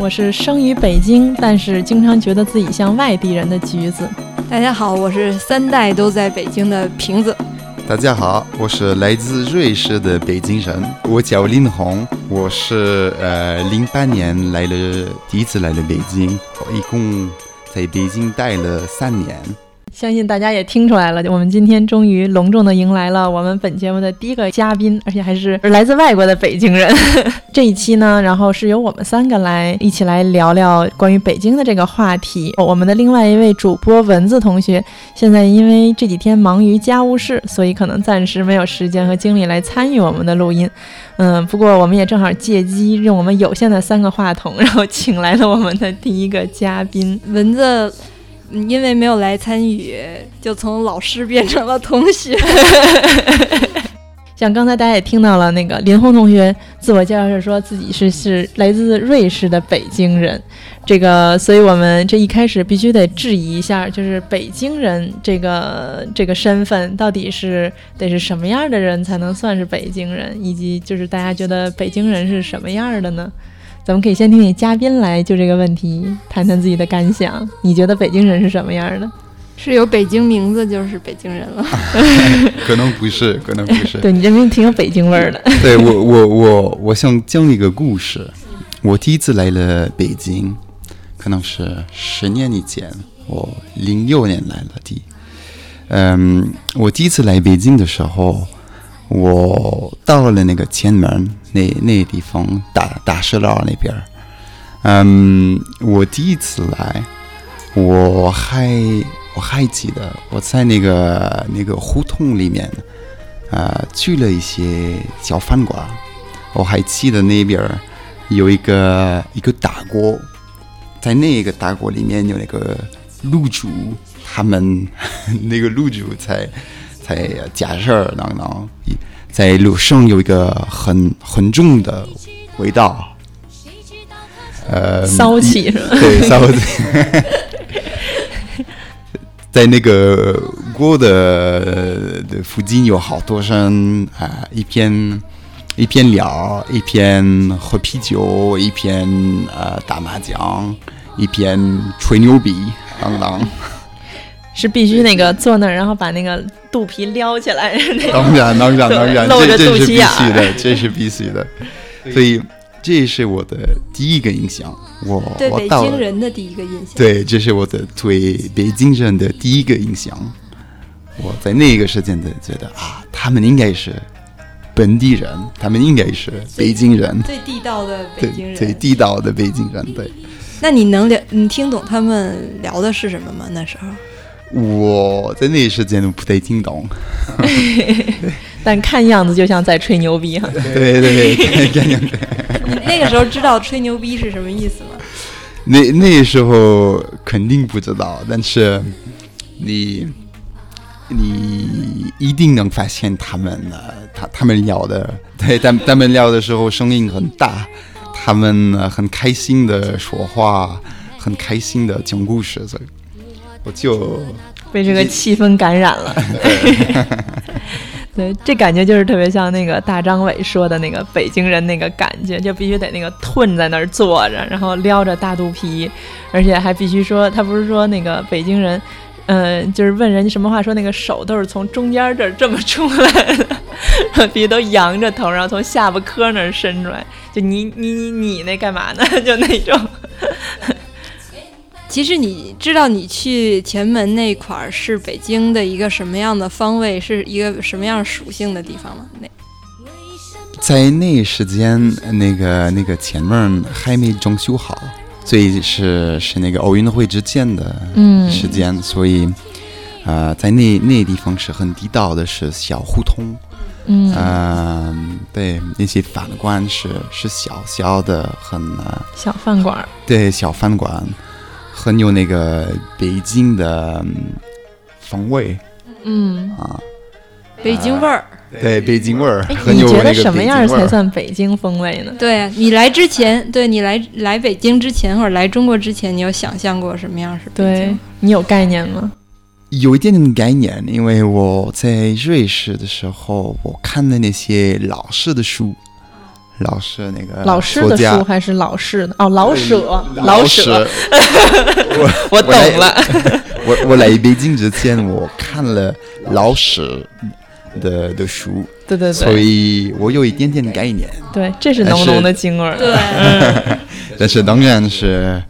我是生于北京，但是经常觉得自己像外地人的橘子。大家好，我是三代都在北京的瓶子。大家好，我是来自瑞士的北京人，我叫林红，我是呃零八年来了，第一次来了北京，我一共在北京待了三年。相信大家也听出来了，我们今天终于隆重的迎来了我们本节目的第一个嘉宾，而且还是来自外国的北京人。这一期呢，然后是由我们三个来一起来聊聊关于北京的这个话题。我们的另外一位主播蚊子同学，现在因为这几天忙于家务事，所以可能暂时没有时间和精力来参与我们的录音。嗯，不过我们也正好借机用我们有限的三个话筒，然后请来了我们的第一个嘉宾蚊子。因为没有来参与，就从老师变成了同学。像刚才大家也听到了，那个林红同学自我介绍是说自己是是来自瑞士的北京人。这个，所以我们这一开始必须得质疑一下，就是北京人这个这个身份到底是得是什么样的人才能算是北京人，以及就是大家觉得北京人是什么样的呢？咱们可以先听听嘉宾来就这个问题谈谈自己的感想。你觉得北京人是什么样的？是有北京名字就是北京人了？可能不是，可能不是。对你这名挺有北京味儿的。对我，我，我，我想讲一个故事。我第一次来了北京，可能是十年以前，我零六年来了的。嗯，我第一次来北京的时候。我到了那个前门，那那地方大大石栏那边嗯，我第一次来，我还我还记得我在那个那个胡同里面，呃，去了一些小饭馆。我还记得那边有一个一个大锅，在那个大锅里面有那个卤煮，他们 那个卤煮在。在加热儿当当，在路上有一个很很重的味道，呃，骚气是吧？对，骚气。在那个锅的的附近有好多人啊，一边一边聊，一边喝啤酒，一边呃打麻将，一边吹牛逼，当当。是必须那个坐那儿，然后把那个肚皮撩起来。当然，当然，当然，露着肚脐眼的，这是必须的。所以，这是我的第一个印象。我对北京人的第一个印象。对，这是我的对北京人的第一个印象。我在那个时间的觉得啊，他们应该是本地人，他们应该是北京人，最地道的北京人，最地道的北京人。对。那你能聊？你听懂他们聊的是什么吗？那时候？我在那一时间都不太听懂，但看样子就像在吹牛逼哈。对对对，看样子。你那个时候知道吹牛逼是什么意思吗？那那时候肯定不知道，但是你你一定能发现他们呢，他他们聊的，对，他他们聊的时候声音很大，他们很开心的说话，很开心的讲故事，所以。我就被这个气氛感染了，对，这感觉就是特别像那个大张伟说的那个北京人那个感觉，就必须得那个吞在那儿坐着，然后撩着大肚皮，而且还必须说，他不是说那个北京人，嗯，就是问人家什么话，说那个手都是从中间这儿这么出来的，必须都扬着头，然后从下巴颏那儿伸出来，就你你你你那干嘛呢？就那种。其实你知道，你去前门那块儿是北京的一个什么样的方位，是一个什么样属性的地方吗？那。在那时间，那个那个前门还没装修好，所以是是那个奥运会之前的时间，所以呃，在那那地方是很地道的，是小胡同，嗯，嗯，对，那些饭馆是是小小的，很呃小饭馆儿，对小饭馆，很有那个北京的嗯风味嗯，啊，北京味儿。对北京味儿，你觉得什么样才算北京风味呢？对啊你来之前，对你来来北京之前或者来中国之前，你有想象过什么样是北对？你有概念吗？有一点点概念，因为我在瑞士的时候，我看的那些老式的书，老师那个老师的书还是老式的？哦，老舍，老舍，我我懂了。我 我来北京之前，我看了老舍的的书，对对对。所，以我有一点点概念，对，这是浓浓的京味儿。对，但是当然是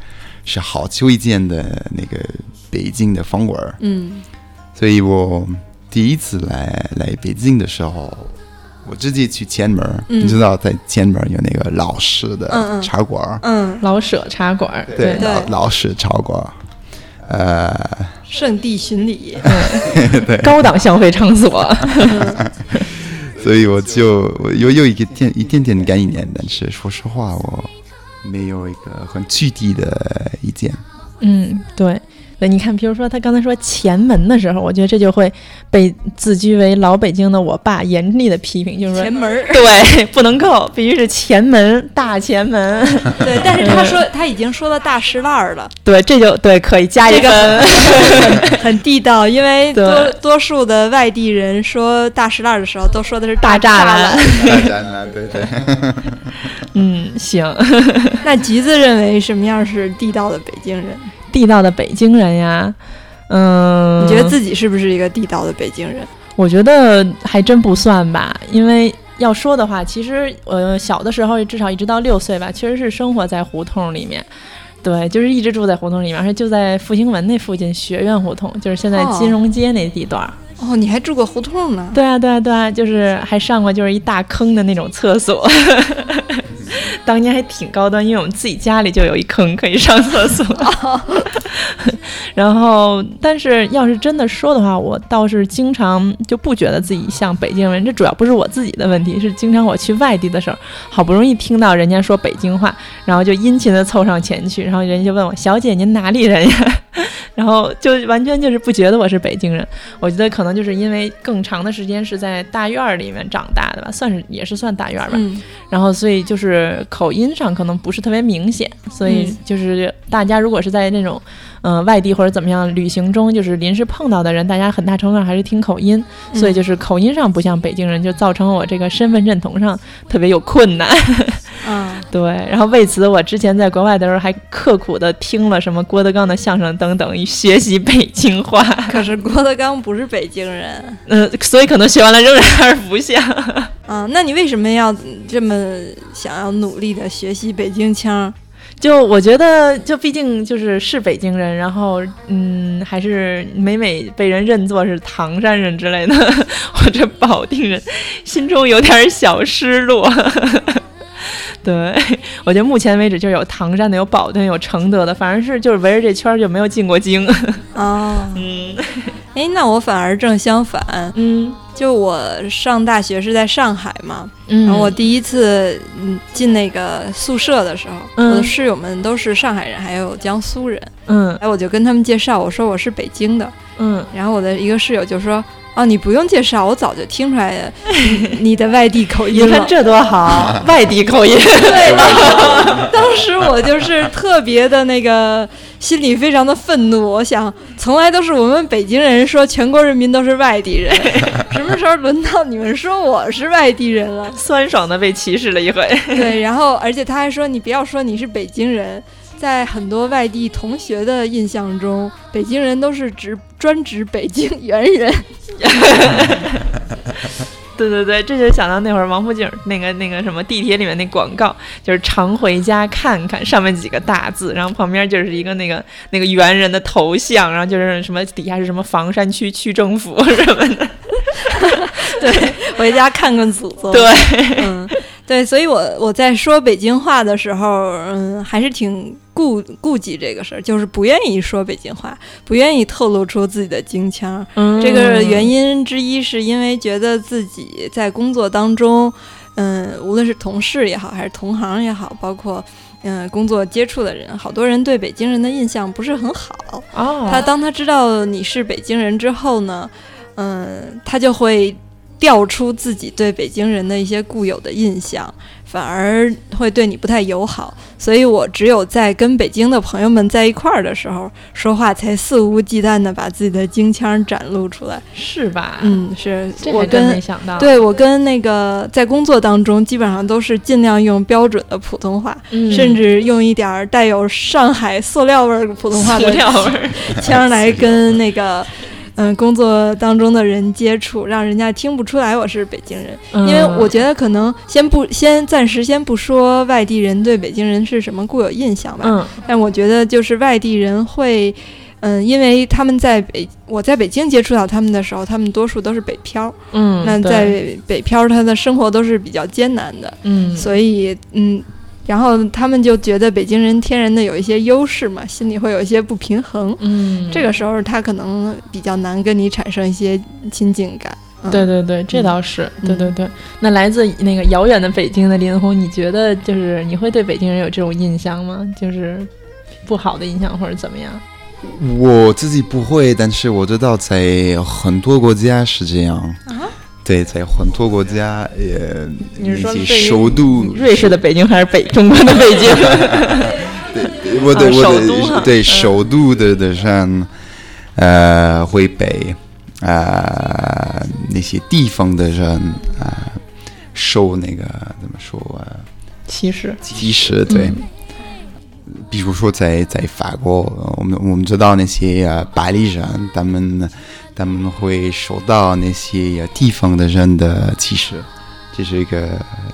是好久以前的那个北京的风味儿，嗯。所以我第一次来来北京的时候。我自己去前门，嗯你知道在前门有那个老式嗯的嗯茶馆儿，嗯，老舍茶馆，对，对老老式茶馆，呃，圣地巡礼。对高档消费场所。所以我就我有有一个点一点点概念，但是说实话，我没有一个很具体的意见。嗯，对。对，你看，比如说他刚才说前门的时候，我觉得这就会被自居为老北京的我爸严厉的批评，就是说前门儿，对，不能够，必须是前门大前门。对，但是他说他已经说到大石烂儿了，对，这就对，可以加一分。个很地道，因为多多数的外地人说大石烂儿的时候，都说的是大栅栅栏。大栅栏，对对，嗯，行，那橘子认为什么样是地道的北京人？地道的北京人呀，嗯，你觉得自己是不是一个地道的北京人？我觉得还真不算吧，因为要说的话，其实呃小的时候至少一直到六岁吧，确实是生活在胡同里面。对，就是一直住在胡同里面，而且就在复兴门那附近，学院胡同，就是现在哦金融街那地段儿。哦，你还住过胡同呢？对啊，对啊，对啊，就是还上过就是一大坑的那种厕所，当年还挺高端，因为我们自己家里就有一坑可以上厕所。然后，但是要是真的说的话，我倒是经常就不觉得自己像北京人。这主要不是我自己的问题，是经常我去外地的时候，好不容易听到人家说北京话，然后就殷勤的凑上前去，然后人家就问我：“小姐，您哪里人呀？” 然后就完全就是不觉得我是北京人。我觉得可能就是因为更长的时间是在大院儿里面长大的吧，算是也是算大院儿吧。嗯然后所以就是口音上可能不是特别明显，所以嗯就是大家如果是在那种嗯、呃外地或者怎么样旅行中，就是临时碰到的人，大家很大程度上还是听口音，所以就是口音上不像北京人，就造成我这个身份认同上特别有困难。嗯，对，然后为此我之前在国外的时候还刻苦的听了什么郭德纲的相声等等，以学习北京话。可是郭德纲不是北京人嗯、所以可能学完了仍然还是不像。嗯，那你为什么要这么想要努力的学习北京腔？就我觉得，就毕竟就是是北京人，然后嗯，还是每每被人认作是唐山人之类的，或者保定人，心中有点小失落。对，我觉得目前为止就有唐山的，有保定，有承德的，反正是就是围着这圈儿就没有进过京。哦，嗯哎，那我反而正相反，嗯。就我上大学是在上海嘛，嗯，然后我第一次嗯进那个宿舍的时候，嗯。我的室友们都是上海人，还有江苏人，嗯。哎，我就跟他们介绍，我说我是北京的，嗯。然后我的一个室友就说。哦，你不用介绍，我早就听出来了你的外地口音了。你看这多好，外地口音。对，当时我就是特别的那个，心里非常的愤怒。我想，从来都是我们北京人说全国人民都是外地人，什么时候轮到你们说我是外地人了？酸爽的被歧视了一回。对，然后而且他还说，你不要说你是北京人，在很多外地同学的印象中，北京人都是指专指北京猿人。对对对，这就想到那会儿王府井那个那个什么地铁里面那广告，就是常回家看看，上面几个大字，然后旁边就是一个那个那个猿人的头像，然后就是什么底下是什么房山区区政府什么的。对，回家看看祖宗。对，嗯，对，所以我我在说北京话的时候，嗯，还是挺顾顾忌这个事儿，就是不愿意说北京话，不愿意透露出自己的京腔。嗯这个原因之一是因为觉得自己在工作当中，嗯，无论是同事也好，还是同行也好，包括嗯工作接触的人，好多人对北京人的印象不是很好。哦，他当他知道你是北京人之后呢，嗯，他就会调出自己对北京人的一些固有的印象，反而会对你不太友好。所以我只有在跟北京的朋友们在一块儿的时候，说话才肆无忌惮的把自己的京腔展露出来。是吧？，嗯，是我跟没跟。想到。，对我跟那个在工作当中，基本上都是尽量用标准的普通话，嗯、甚至用一点儿带有上海塑料味儿的普通话塑的料味儿。腔来跟那个嗯工作当中的人接触，让人家听不出来我是北京人。嗯因为我觉得可能先不先暂时先不说外地人对北京人是什么固有印象吧，嗯但我觉得就是外地人会。嗯，因为他们在北，我在北京接触到他们的时候，他们多数都是北漂。嗯，那在北漂，他的生活都是比较艰难的，嗯，所以嗯，然后他们就觉得北京人天然的有一些优势嘛，心里会有一些不平衡。嗯，这个时候他可能比较难跟你产生一些亲近感。嗯、对对对，这倒是，嗯对对对。那来自那个遥远的北京的林红，你觉得就是你会对北京人有这种印象吗？就是不好的印象或者怎么样？我自己不会，但是我知道在很多国家是这样。啊对，在很多国家，也，你是说那些首都，瑞士的北京还是北中国的北京？对我的啊我对嗯首都的的人，呃，会被呃那些地方的人啊、受那个怎么说啊歧视。歧视，对。嗯比如说在在法国，呃我们我们知道那些呃巴黎人，他们他们会受到那些有地方的人的歧视，这是一个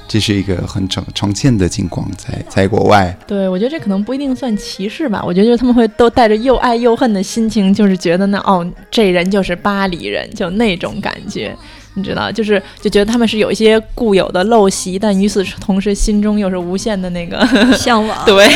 这是一个很常常见的情况，在在国外。对，我觉得这可能不一定算歧视吧。我觉得就是他们会都带着又爱又恨的心情，就是觉得那，哦，这人就是巴黎人，就那种感觉。你知道，就是就觉得他们是有一些固有的陋习，但与此同时心中又是无限的那个向往。对。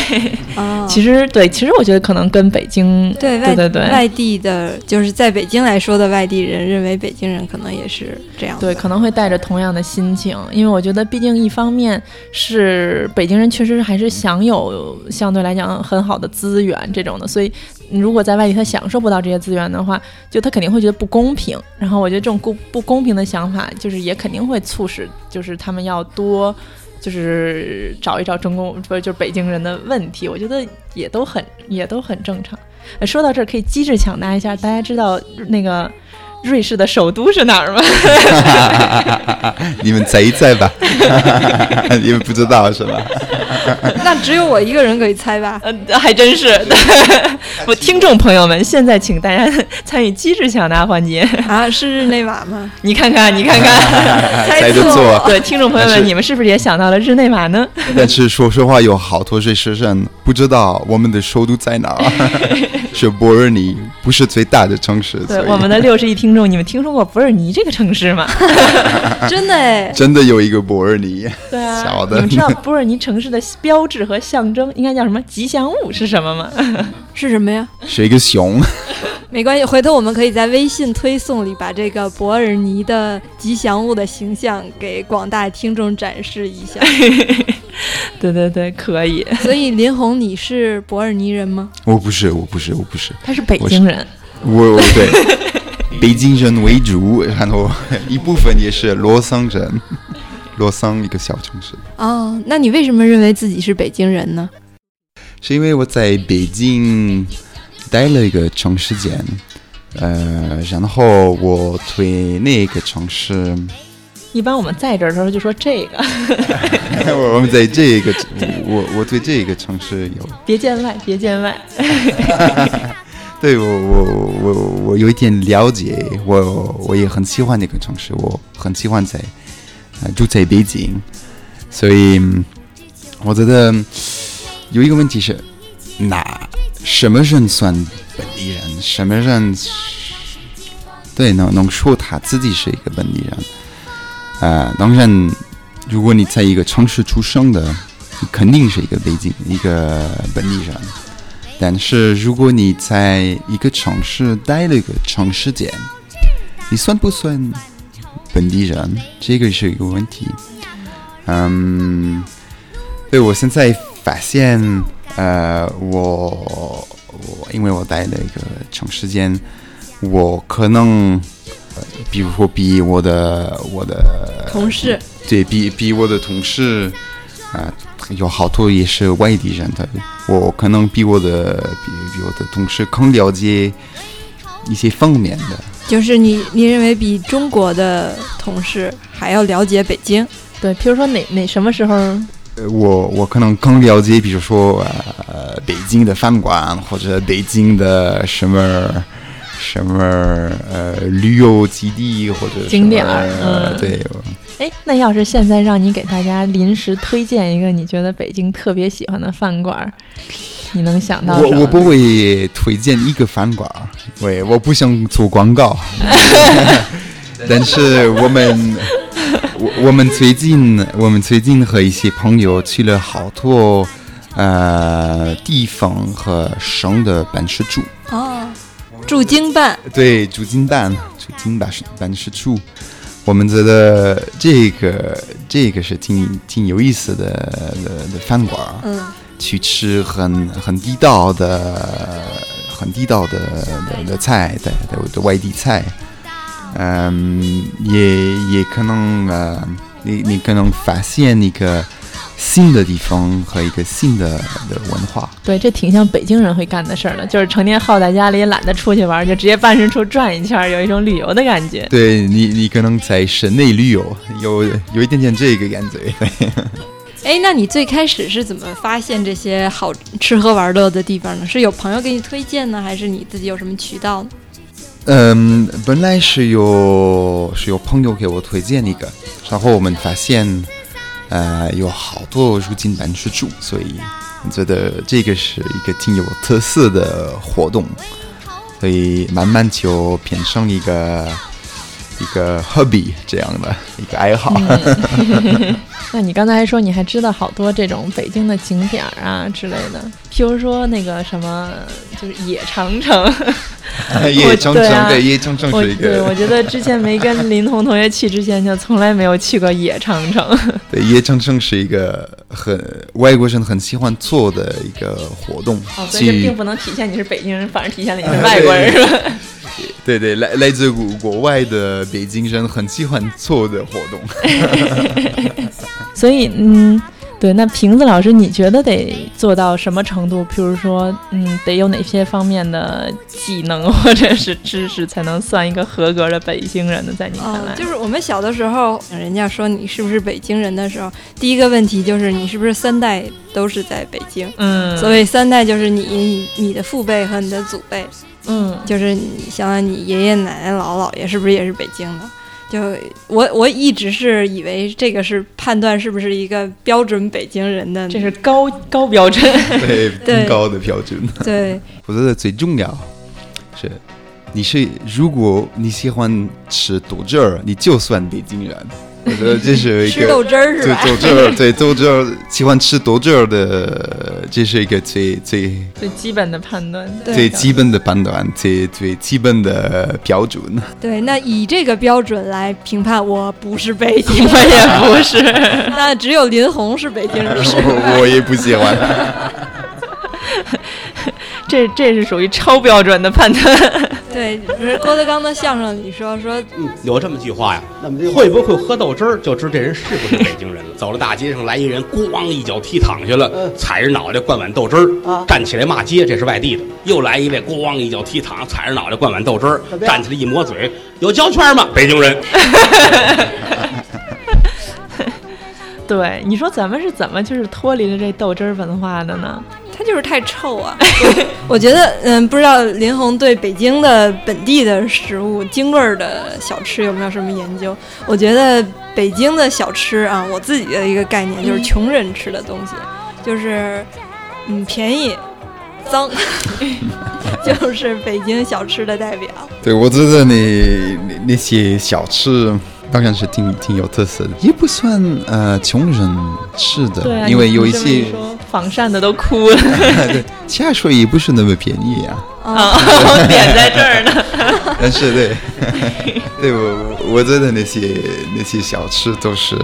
啊，其实对，其实我觉得可能跟北京对外对对对外地的，就是在北京来说的外地人，认为北京人可能也是这样。对，可能会带着同样的心情，因为我觉得，毕竟一方面是北京人确实还是享有相对来讲很好的资源这种的，所以如果在外地他享受不到这些资源的话，就他肯定会觉得不公平。然后我觉得这种不不公平的想法，就是也肯定会促使，就是他们要多。就是找一找中共不就是北京人的问题，我觉得也都很也都很正常。说到这儿，可以机智抢答一下，大家知道那个瑞士的首都是哪儿吗？你们猜一猜吧，你们不知道是吧？那只有我一个人可以猜吧？呃，还真是。我听众朋友们，现在请大家参与机智抢答环节。啊，是日内瓦吗？你看看，你看看，猜得错。对，听众朋友们，你们是不是也想到了日内瓦呢？但是说实话，有好多瑞士人不知道我们的首都在哪儿，是伯尔尼，不是最大的城市。对我们的六十一听众，你们听说过伯尔尼这个城市吗？真的哎，真的有一个伯尔尼，对啊，小的你们知道伯尔尼城市的标志和象征应该叫什么吉祥物是什么吗？是什么呀？是一个熊。没关系，回头我们可以在微信推送里把这个伯尔尼的吉祥物的形象给广大听众展示一下。对对对，可以。所以林红，你是伯尔尼人吗？我不是，我不是，我不是，他是北京人，我我对北京人为主，然后一部分也是罗桑人，罗桑一个小城市。哦，那你为什么认为自己是北京人呢？是因为我在北京待了一个长时间，呃，然后我对那个城市，一般我们在这儿的时候就说这个，我们在这个，我我对这个城市有，别见外，别见外。对我我我我有一点了解，我我也很喜欢那个城市，我很喜欢在呃住在北京，所以我觉得有一个问题是，那什么人算本地人？什么人对能能说他自己是一个本地人？呃，当然，如果你在一个城市出生的，你肯定是一个北京一个本地人。但是如果你在一个城市待了一个长时间，你算不算本地人？这个是一个问题。嗯，对我现在发现，呃，我我因为我待了一个长时间，我可能，呃比如说比我的我的同事，对比比我的同事啊、有好多也是外地人的，我可能比我的比比我的同事更了解一些方面的。就是你你认为比中国的同事还要了解北京？对，比如说哪哪什么时候，呃，我我可能更了解，比如说呃，北京的饭馆或者北京的什么什么呃旅游基地或者景点儿嗯对，哎，那要是现在让你给大家临时推荐一个你觉得北京特别喜欢的饭馆儿，你能想到什么我我不会推荐一个饭馆儿，喂，我不想做广告，但是我们我我们最近我们最近和一些朋友去了好多呃地方和省的办事处，哦，驻京办，对，驻京办驻京办事办事处，我们觉得这个这个是挺挺有意思的的的饭馆。嗯，去吃很很地道的、很地道的的的菜，的的的外地菜，嗯，也也可能呃，你你可能发现一个新的地方和一个新的的文化。对，这挺像北京人会干的事儿的，就是成天耗在家里，懒得出去玩儿，就直接办事处转一圈儿，有一种旅游的感觉。对你，你可能在省内旅游，有有一点点这个感觉。对 哎，那你最开始是怎么发现这些好吃喝玩乐的地方呢？是有朋友给你推荐呢，还是你自己有什么渠道呢？嗯，本来是有是有朋友给我推荐一个，然后我们发现，呃，有好多入境办事处，所以我觉得这个是一个挺有特色的活动，所以慢慢就变成一个一个 hobby 这样的一个爱好。那你刚才还说你还知道好多这种北京的景点啊之类的，譬如说那个什么，就是野长城。叶长城对叶长城我是一对我觉得之前没跟林彤同学去之前，就从来没有去过野长城。对野长城是一个很外国人很喜欢做的一个活动，哦，所以这并不能体现你是北京人，反而体现了你是外国人，是吧？对对，来来自国国外的北京人很喜欢做的活动。所以，嗯，对，那瓶子老师，你觉得得做到什么程度？譬如说，嗯，得有哪些方面的技能或者是知识，才能算一个合格的北京人呢？在你看来，哦，就是我们小的时候，人家说你是不是北京人的时候，第一个问题就是你是不是三代都是在北京。嗯，所以三代，就是你、你、的父辈和你的祖辈，嗯，就是你想想你爷爷奶奶、姥姥姥爷是不是也是北京的？就我我一直是以为这个是判断是不是一个标准北京人的，这是高高标准。对，对更高的标准。对我觉得最重要是，你是如果你喜欢吃豆汁儿，你就算北京人。我觉得这是一个吃豆汁儿是对吧？豆汁儿，对豆汁儿，喜欢吃豆汁儿的，这是一个最最最基本的判断，对最基本的判断，最最基本的标准。对，那以这个标准来评判，我不是北京我，也不是。那只有林红是北京人。我我也不喜欢。这这是属于超标准的判断。对，不是郭德纲的相声里说说，嗯，有这么句话呀，会不会喝豆汁儿，就知这人是不是北京人了。走到大街上来一人，咣一脚踢躺下了，踩着脑袋灌碗豆汁儿，站起来骂街，这是外地的。又来一位，咣一脚踢躺，踩着脑袋灌碗豆汁儿，站起来一抹嘴，有胶圈吗？北京人。对，你说咱们是怎么就是脱离了这豆汁儿文化的呢？他就是太臭啊！我觉得，嗯，不知道林红对北京的本地的食物、京味儿的小吃有没有什么研究？我觉得北京的小吃啊，我自己的一个概念就是穷人吃的东西，就是嗯便宜、脏，就是北京小吃的代表。对，我觉得那那那些小吃当然是挺挺有特色的，也不算呃穷人吃的，啊，因为有一些你这么一说仿膳的都哭了。对，下水也不是那么便宜啊。啊，点在这儿呢。但是对，对我我觉得那些那些小吃都是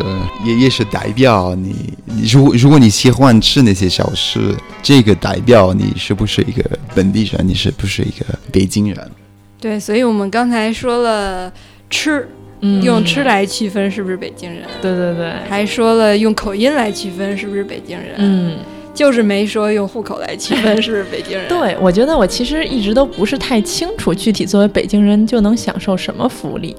也也是代表你，你如果如果你喜欢吃那些小吃，这个代表你是不是一个本地人，你是不是一个北京人？对，所以我们刚才说了吃，嗯用吃来区分是不是北京人？对对对，还说了用口音来区分是不是北京人？嗯。就是没说用户口来区分是北京人。对，我觉得我其实一直都不是太清楚，具体作为北京人就能享受什么福利。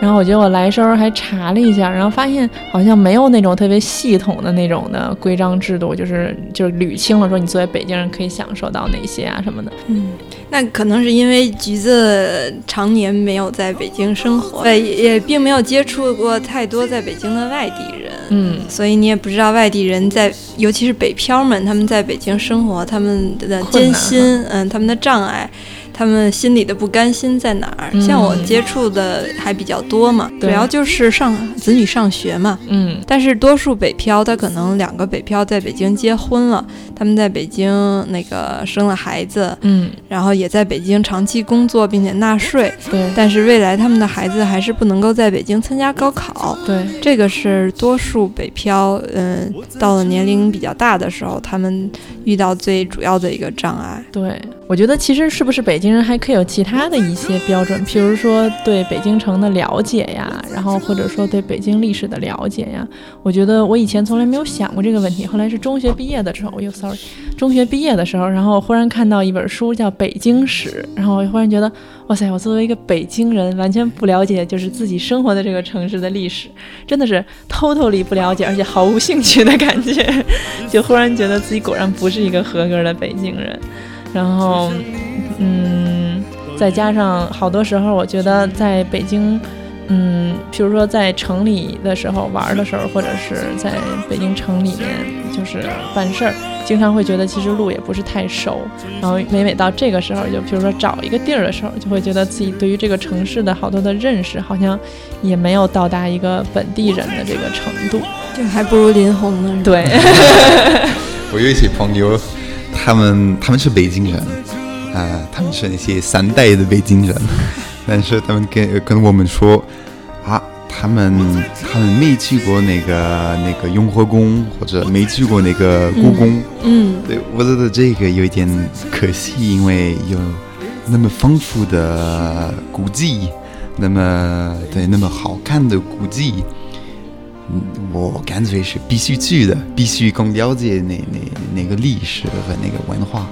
然后我觉得我来时候还查了一下，然后发现好像没有那种特别系统的那种的规章制度，就是就是捋清了说你作为北京人可以享受到哪些啊什么的。嗯，那可能是因为橘子常年没有在北京生活，对，也并没有接触过太多在北京的外地人。嗯，所以你也不知道外地人在，尤其是北漂们，他们在北京生活，他们的艰辛，嗯，他们的障碍。他们心里的不甘心在哪儿？像我接触的还比较多嘛，主要就是上子女上学嘛。嗯，但是多数北漂，他可能两个北漂在北京结婚了，他们在北京那个生了孩子，嗯，然后也在北京长期工作并且纳税。对，但是未来他们的孩子还是不能够在北京参加高考。对，这个是多数北漂，嗯，到了年龄比较大的时候，他们遇到最主要的一个障碍。对。我觉得其实是不是北京人还可以有其他的一些标准，譬如说对北京城的了解呀，然后或者说对北京历史的了解呀。我觉得我以前从来没有想过这个问题，后来是中学毕业的时候，我又 sorry，中学毕业的时候，然后忽然看到一本书叫《北京史》，然后我忽然觉得，哇塞，我作为一个北京人，完全不了解就是自己生活的这个城市的历史，真的是 totally 不了解，而且毫无兴趣的感觉，就忽然觉得自己果然不是一个合格的北京人。然后，嗯，再加上好多时候，我觉得在北京，嗯，比如说在城里的时候玩的时候，或者是在北京城里面就是办事儿，经常会觉得其实路也不是太熟。然后每每到这个时候，就比如说找一个地儿的时候，就会觉得自己对于这个城市的好多的认识，好像也没有到达一个本地人的这个程度，就还不如林红呢。对，我有一些朋友。他们他们是北京人，啊，他们是那些三代的北京人，但是他们跟跟我们说，啊，他们他们没去过那个那个雍和宫，或者没去过那个故宫，嗯，对，我觉得这个有一点可惜，因为有那么丰富的古迹，那么对那么好看的古迹。嗯，我感觉是必须去的，必须更了解那那那个历史和那个文化。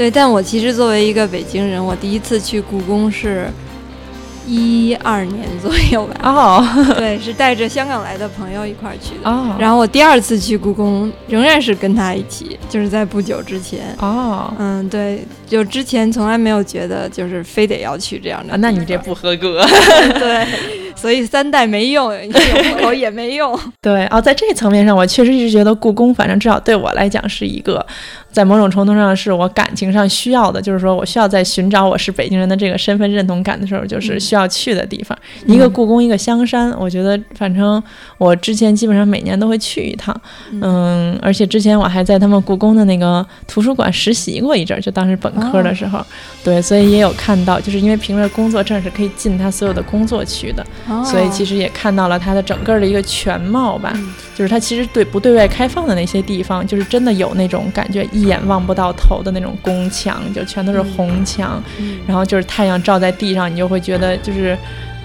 对，但我其实作为一个北京人，我第一次去故宫是。一二年左右吧。哦，对，是带着香港来的朋友一块儿去的。哦，然后我第二次去故宫，仍然是跟他一起，就是在不久之前。哦，嗯，对，就之前从来没有觉得就是非得要去这样的。那你这不合格。对，所以三代没用，有户口也没用。对，哦，在这层面上，我确实一直觉得故宫，反正至少对我来讲是一个。在某种程度上，是我感情上需要的，就是说我需要在寻找我是北京人的这个身份认同感的时候，就是需要去的地方。一个故宫，一个香山，我觉得反正我之前基本上每年都会去一趟。嗯，而且之前我还在他们故宫的那个图书馆实习过一阵，就当时本科的时候。对，所以也有看到，就是因为凭着工作证是可以进他所有的工作区的，所以其实也看到了它的整个的一个全貌吧。就是它其实对不对外开放的那些地方，就是真的有那种感觉。一眼望不到头的那种宫墙，就全都是红墙，然后就是太阳照在地上，你就会觉得就是，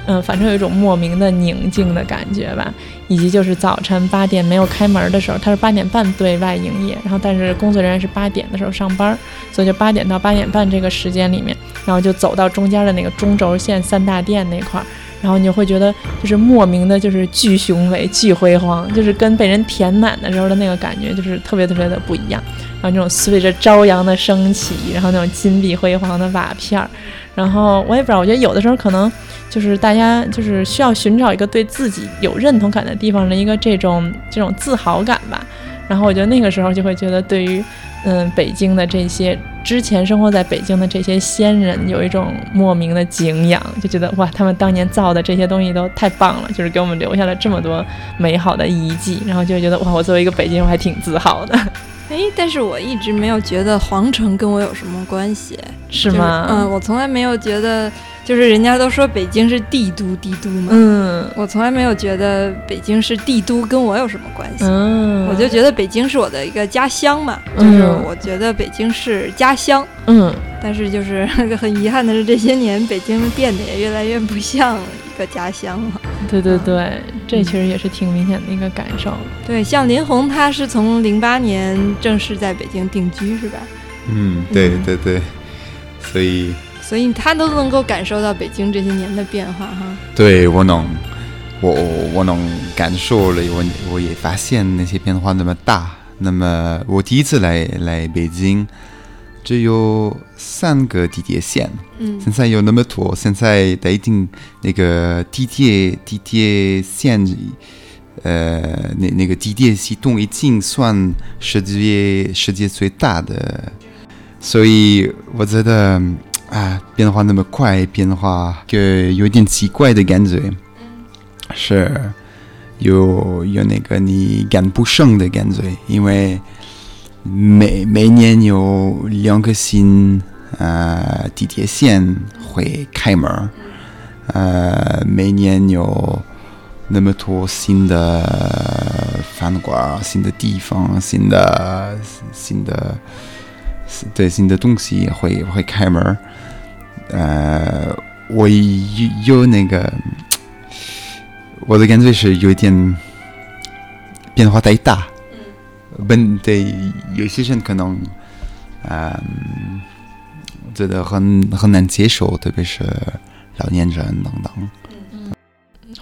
嗯，反正有一种莫名的宁静的感觉吧。以及就是早晨八点没有开门的时候，它是八点半对外营业，然后但是工作人员是八点的时候上班，所以就八点到八点半这个时间里面，然后就走到中间的那个中轴线三大殿那块儿。然后你就会觉得，就是莫名的，就是巨雄伟、巨辉煌，就是跟被人填满的时候的那个感觉，就是特别特别的不一样。然后那种随着朝阳的升起，然后那种金碧辉煌的瓦片儿，然后我也不知道，我觉得有的时候可能就是大家就是需要寻找一个对自己有认同感的地方的一个这种这种自豪感吧。然后我觉得那个时候就会觉得，对于嗯北京的这些。之前生活在北京的这些先人有一种莫名的敬仰，就觉得哇，他们当年造的这些东西都太棒了，就是给我们留下了这么多美好的遗迹，然后就觉得哇，我作为一个北京人，我还挺自豪的。哎，但是我一直没有觉得皇城跟我有什么关系，是吗？嗯，我从来没有觉得，就是人家都说北京是帝都，帝都嘛。嗯，我从来没有觉得北京是帝都跟我有什么关系。嗯，我就觉得北京是我的一个家乡嘛，就是我觉得北京是家乡。嗯，但是就是很遗憾的是，这些年北京变得也越来越不像一个家乡了。对对对，这其实也是挺明显的一个感受。对，像林红，他是从零八年正式在北京定居，是吧？嗯，对对对，所以所以他都能够感受到北京这些年的变化哈。对我能，我我能感受了，我我也发现那些变化那么大。那么我第一次来来北京。只有三个地铁线，嗯，现在有那么多，现在的一定那个地铁地铁线，呃，那那个地铁系统已经算世界世界最大的，所以我觉得啊，变化那么快，变化个有点奇怪的感觉，是有有那个你赶不上的感觉，因为。每每年有两个新呃地铁线会开门，呃，每年有那么多新的饭馆、新的地方、新的新的对新的东西会会开门，呃，我有有那个我的感觉是有点变化太大。嗯本对有些人可能，嗯，觉得很很难接受，特别是老年人等等。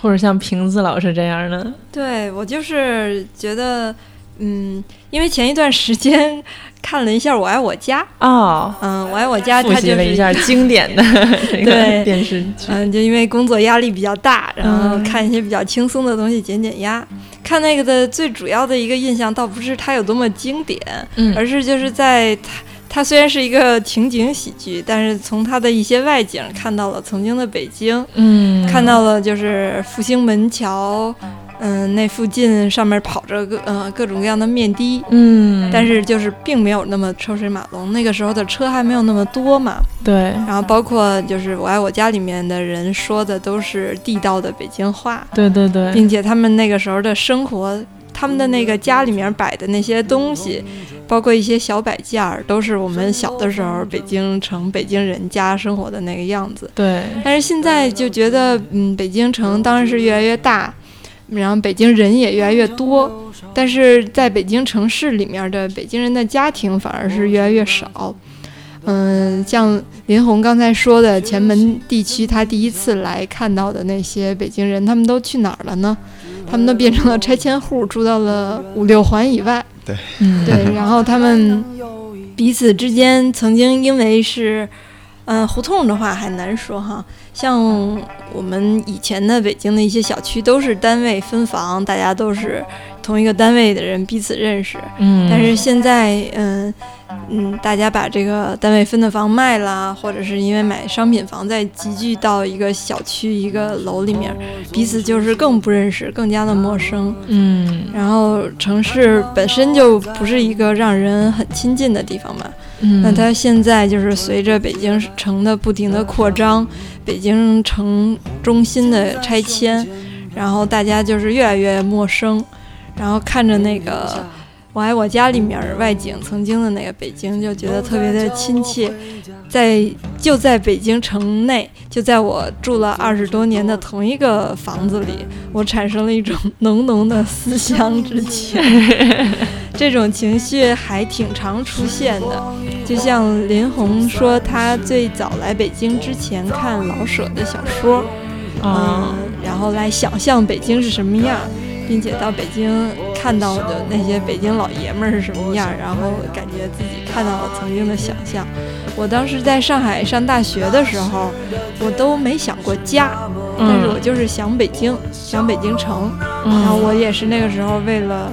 或者像瓶子老师这样的。对我就是觉得，嗯，因为前一段时间看了一下《我爱我家》哦，嗯，《我爱我家》复习了一下经典的 对。电视剧，嗯，就因为工作压力比较大，然后看一些比较轻松的东西减减压。看那个的最主要的一个印象，倒不是它有多么经典，嗯，而是就是在它它虽然是一个情景喜剧，但是从它的一些外景看到了曾经的北京，嗯，看到了就是复兴门桥，嗯，那附近上面跑着各呃各种各样的面的，嗯，但是就是并没有那么车水马龙，那个时候的车还没有那么多嘛，对，然后包括就是我爱我家里面的人说的都是地道的北京话，对对对，并且他们那个时候的生活，他们的那个家里面摆的那些东西。包括一些小摆件儿，都是我们小的时候北京城北京人家生活的那个样子。对。但是现在就觉得，嗯，北京城当然是越来越大，然后北京人也越来越多，但是在北京城市里面的北京人的家庭反而是越来越少。嗯，像林红刚才说的，前门地区他第一次来看到的那些北京人，他们都去哪儿了呢？他们都变成了拆迁户，住到了五六环以外。对，对，然后他们彼此之间曾经因为是，嗯，胡同的话还难说哈。像我们以前的北京的一些小区，都是单位分房，大家都是同一个单位的人，彼此认识。嗯，但是现在，嗯。嗯，大家把这个单位分的房卖了，或者是因为买商品房再集聚到一个小区、一个楼里面，彼此就是更不认识，更加的陌生。嗯，然后城市本身就不是一个让人很亲近的地方嘛。嗯，那它现在就是随着北京城的不停的扩张，北京城中心的拆迁，然后大家就是越来越陌生，然后看着那个。我爱我家里面外景，曾经的那个北京，就觉得特别的亲切。在就在北京城内，就在我住了二十多年的同一个房子里，我产生了一种浓浓的思乡之情。这种情绪还挺常出现的，就像林红说，他最早来北京之前看老舍的小说，嗯，然后来想象北京是什么样。并且到北京看到的那些北京老爷们儿是什么样，然后感觉自己看到了曾经的想象。我当时在上海上大学的时候，我都没想过家，但是我就是想北京，想北京城。然后我也是那个时候为了，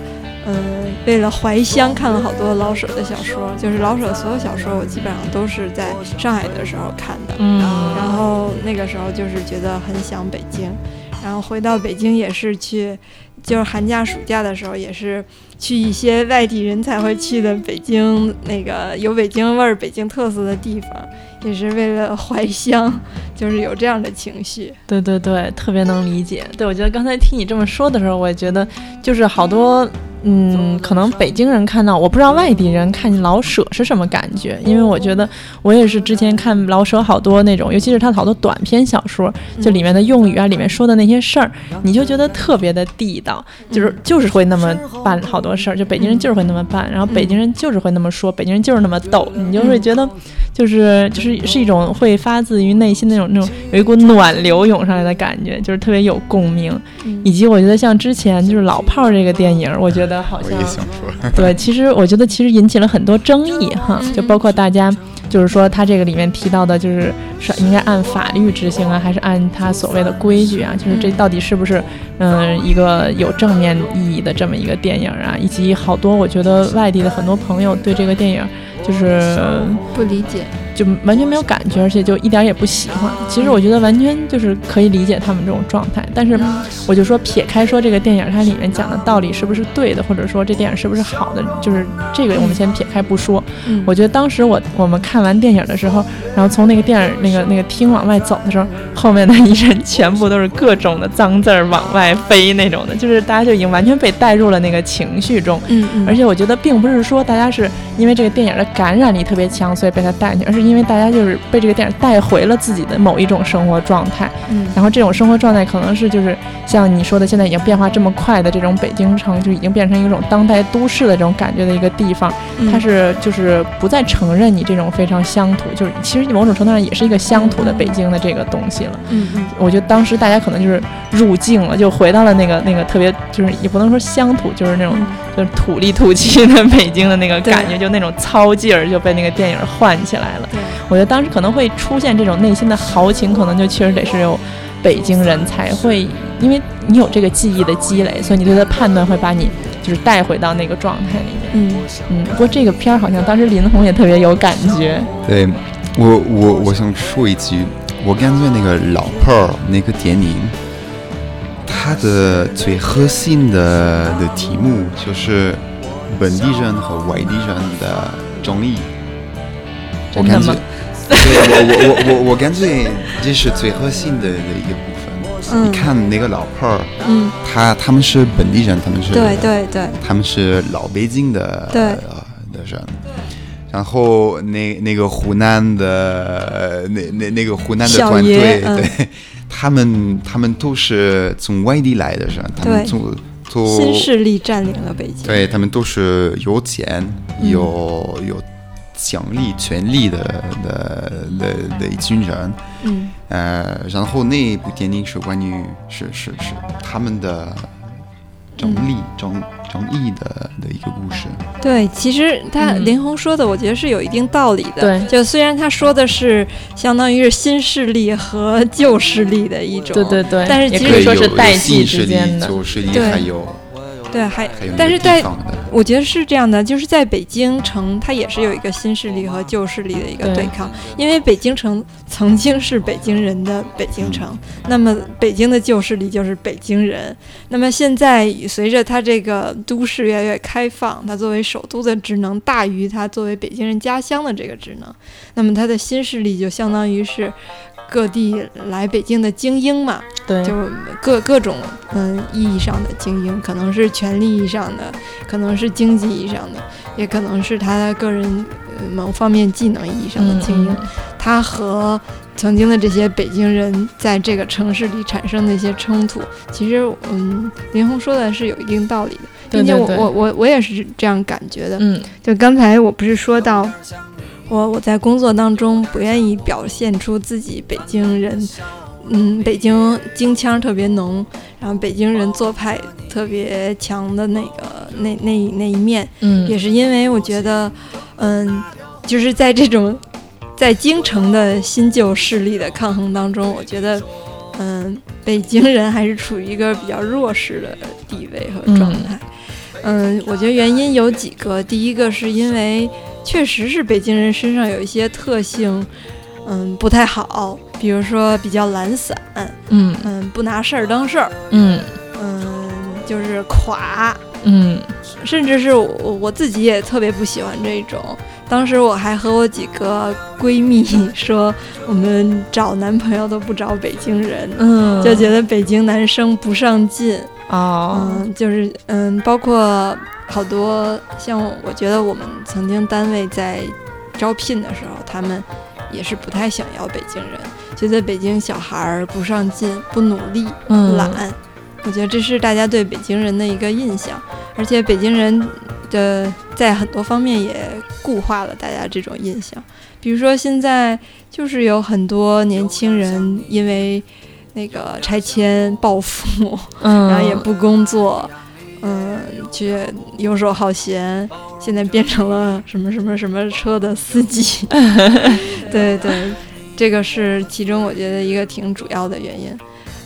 嗯，为了怀乡，看了好多老舍的小说，就是老舍所有小说，我基本上都是在上海的时候看的。嗯，然后那个时候就是觉得很想北京。然后回到北京也是去，就是寒假暑假的时候也是去一些外地人才会去的北京那个有北京味儿、北京特色的地方，也是为了怀乡，就是有这样的情绪。对对对，特别能理解。对我觉得刚才听你这么说的时候，我也觉得就是好多。嗯，可能北京人看到，我不知道外地人看见老舍是什么感觉，因为我觉得我也是之前看老舍好多那种，尤其是他的好多短篇小说，就里面的用语啊，里面说的那些事儿，你就觉得特别的地道，就是就是会那么办好多事儿，就北京人就是会那么办，然后北京人就是会那么说，北京人就是那么逗，你就会觉得就是就是是一种会发自于内心那种那种有一股暖流涌上来的感觉，就是特别有共鸣，以及我觉得像之前就是老炮儿这个电影，我觉得。的好像 对，其实我觉得其实引起了很多争议哈，就包括大家就是说他这个里面提到的，就是是应该按法律执行啊，还是按他所谓的规矩啊？就是这到底是不是嗯一个有正面意义的这么一个电影啊？以及好多我觉得外地的很多朋友对这个电影就是不理解。就完全没有感觉，而且就一点也不喜欢。其实我觉得完全就是可以理解他们这种状态。但是我就说撇开说这个电影它里面讲的道理是不是对的，或者说这电影是不是好的，就是这个我们先撇开不说。我觉得当时我我们看完电影的时候，然后从那个电影那个那个厅往外走的时候，后面的一人全部都是各种的脏字儿往外飞那种的，就是大家就已经完全被带入了那个情绪中。嗯嗯。而且我觉得并不是说大家是因为这个电影的感染力特别强，所以被他带进去，而是因为大家就是被这个电影带回了自己的某一种生活状态，嗯，然后这种生活状态可能是就是像你说的，现在已经变化这么快的这种北京城，就已经变成一种当代都市的这种感觉的一个地方，它是就是不再承认你这种非常乡土，就是其实某种程度上也是一个乡土的北京的这个东西了，嗯嗯，我觉得当时大家可能就是入境了，就回到了那个那个特别就是也不能说乡土，就是那种就是土里土气的北京的那个感觉，就那种糙劲儿就被那个电影唤起来了，我。觉得当时可能会出现这种内心的豪情，可能就确实得是有北京人才会，因为你有这个记忆的积累，所以你对他判断会把你就是带回到那个状态里面。嗯嗯。不过这个片儿好像当时林红也特别有感觉。对，我我我想说一句，我感觉那个老炮儿那个电影，它的最核心的的题目就是本地人和外地人的争议。我感觉。对我我我我我干脆这是最核心的的一个部分。你看那个老炮儿，嗯，他他们是本地人，他们是对对对，他们是老北京的对。的人。然后那那个湖南的那那那个湖南的团队，对，他们他们都是从外地来的人，他们从。从新势力占领了北京，对他们都是有钱有有。奖励、权力的的的的一群人，嗯，呃，然后那部电影是关于是是是他们的争利、争争议的的一个故事。对，其实他林红说的，我觉得是有一定道理的。对，就虽然他说的是相当于是新势力和旧势力的一种，对对对，但是其实说是代际之间的，旧势力还有。对，还但是在我觉得是这样的，就是在北京城，它也是有一个新势力和旧势力的一个对抗。因为北京城曾经是北京人的北京城，那么北京的旧势力就是北京人。那么现在随着它这个都市越来越开放，它作为首都的职能大于它作为北京人家乡的这个职能，那么它的新势力就相当于是。各地来北京的精英嘛，对，就各各种嗯意义上的精英，可能是权力意义上的，可能是经济意义上的，也可能是他的个人某方面技能意义上的精英。他和曾经的这些北京人在这个城市里产生的一些冲突，其实嗯，林红说的是有一定道理的，并且我我我我也是这样感觉的。嗯，就刚才我不是说到。我我在工作当中不愿意表现出自己北京人，嗯，北京京腔特别浓，然后北京人做派特别强的那个那那那一面，嗯，也是因为我觉得，嗯，就是在这种在京城的新旧势力的抗衡当中，我觉得，嗯，北京人还是处于一个比较弱势的地位和状态，嗯，我觉得原因有几个，第一个是因为。确实是北京人身上有一些特性，嗯，不太好。比如说比较懒散，嗯嗯，不拿事儿当事儿，嗯嗯，就是垮，嗯甚至是我我自己也特别不喜欢这种。当时我还和我几个闺蜜说，我们找男朋友都不找北京人，嗯，就觉得北京男生不上进。哦，嗯，就是嗯，包括好多像我觉得我们曾经单位在招聘的时候，他们也是不太想要北京人，觉得北京小孩儿不上进、不努力、嗯懒。我觉得这是大家对北京人的一个印象，而且北京人的在很多方面也固化了大家这种印象。比如说现在就是有很多年轻人因为那个拆迁暴富，嗯，然后也不工作，嗯，去游手好闲，现在变成了什么什么什么车的司机。对对，这个是其中我觉得一个挺主要的原因。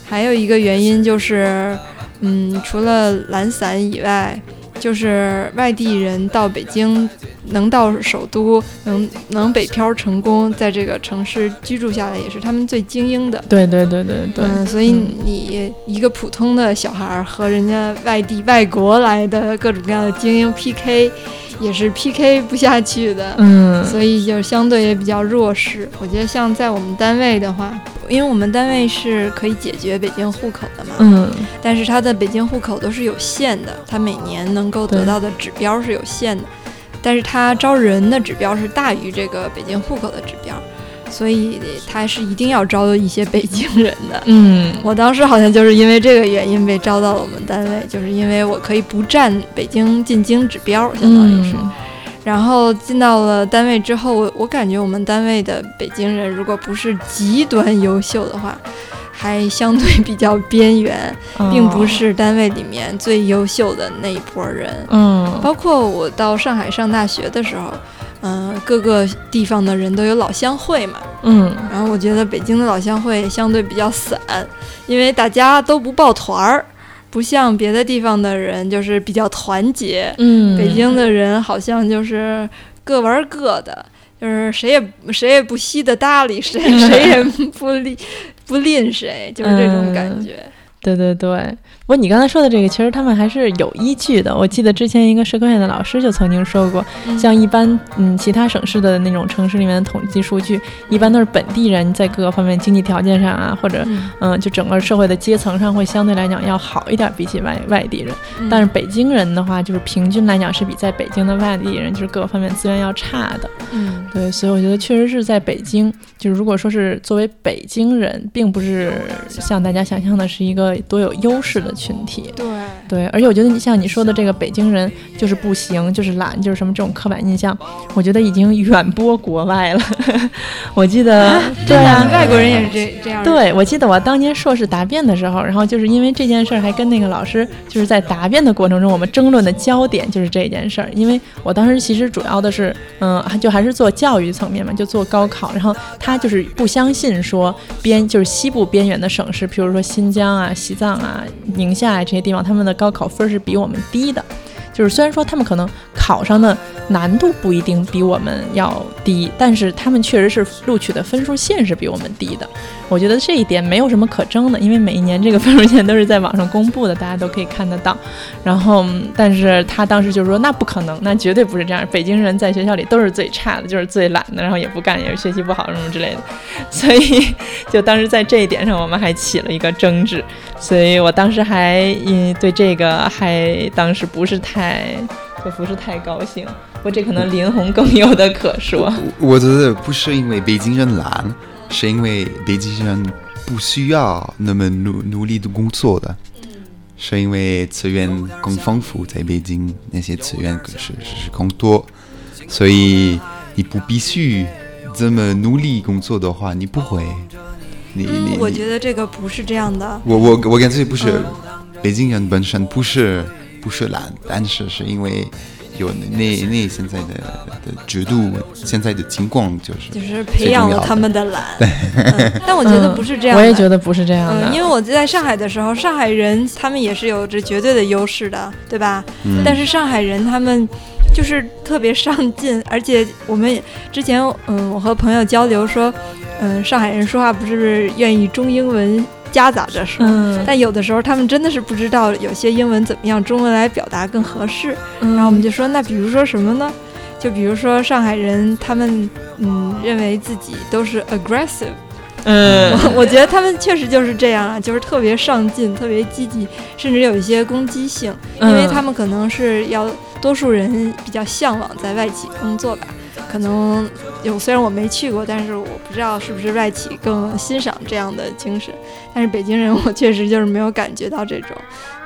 还有一个原因就是，嗯，除了懒散以外，就是外地人到北京能到首都，能能北漂成功，在这个城市居住下来，也是他们最精英的。对对对对对，嗯，所以你一个普通的小孩儿和人家外地外国来的各种各样的精英 PK，也是 PK 不下去的。嗯所以就相对也比较弱势。我觉得像在我们单位的话，因为我们单位是可以解决北京户口的嘛，嗯。但是它的北京户口都是有限的，它每年能够得到的指标是有限的，但是它招人的指标是大于这个北京户口的指标，所以它是一定要招一些北京人的。嗯。我当时好像就是因为这个原因被招到了我们单位，就是因为我可以不占北京进京指标，相当于是。嗯然后进到了单位之后，我我感觉我们单位的北京人，如果不是极端优秀的话，还相对比较边缘，并不。是单位里面最优秀的那一波人。嗯包括我到上海上大学的时候，嗯、各个地方的人都有老乡会嘛，嗯然后我觉得北京的老乡会相对比较散，因为大家都不抱团儿，不像别的地方的人就是比较团结。嗯，北京的人好像就是各玩各的，就是谁也谁也不稀得搭理谁，谁也不吝不吝谁，就是这种感觉。对对对，不过你刚才说的这个，其实他们还是有依据的。我记得之前一个社科院的老师就曾经说过，嗯像一般嗯其他省市的那种城市里面的统计数据，一般都是本地人在各个方面经济条件上啊，或者嗯嗯就整个社会的阶层上会相对来讲要好一点，比起外外地人。嗯但是北京人的话，就是平均来讲是比在北京的外地人就是各个方面资源要差的。嗯对，所以我觉得确实是在北京，就是如果说是作为北京人，并不是像大家想象的是一个多有优势的群体。对对，而且我觉得你像你说的这个北京人就是不行，就是懒，就是什么这种刻板印象，我觉得已经远播国外了。我记得，对啊，外国人也是这这样。对，我记得我当年硕士答辩的时候，然后就是因为这件事儿，还跟那个老师就是在答辩的过程中，我们争论的焦点就是这件事儿。因为我当时其实主要的是，嗯，就还是做教育层面嘛，就做高考。然后他就是不相信说边就是西部边缘的省市，譬如说新疆啊、西藏啊、宁宁夏啊这些地方，他们的高考分是比我们低的。就是虽然说他们可能考上的难度不一定比我们要低，但是他们确实是录取的分数线是比我们低的。我觉得这一点没有什么可争的，因为每一年这个分数线都是在网上公布的，大家都可以看得到。然后，但是他当时就说那不可能，那绝对不是这样。北京人在学校里都是最差的，就是最懒的，然后也不干，也是学习不好什么之类的。所以，就当时在这一点上，我们还起了一个争执。所以我当时还因对这个还当时不是太就不是太高兴。不过这可能林红更有的可说。我觉得不是因为北京人懒，是因为北京人不需要那么努努力的工作的，是因为资源更丰富，在北京那些资源是是是更多，所以你不必须这么努力工作的话，你不会，你你嗯，我觉得这个不是这样的。我我我感觉不是嗯北京人本身不是不是懒，但是是因为有那那现在的的制度，现在的情况就是就是培养了他们的懒，嗯 但我觉得不是这样我。也觉得不是这样的，嗯，因为我在上海的时候，上海人他们也是有着绝对的优势的，对吧？嗯但是上海人他们就是特别上进，而且我们之前嗯，我和朋友交流说，嗯，上海人说话不是愿意中英文夹杂着说，但有的时候他们真的是不知道有些英文怎么样中文来表达更合适。然后我们就说，那比如说什么呢？就比如说上海人，他们嗯认为自己都是 aggressive。嗯，我觉得他们确实就是这样啊，就是特别上进、特别积极，甚至有一些攻击性，因为他们可能是要多数人比较向往在外企工作吧。可能有，虽然我没去过，但是我不知道是不是外企更欣赏这样的精神。但是北京人，我确实就是没有感觉到这种。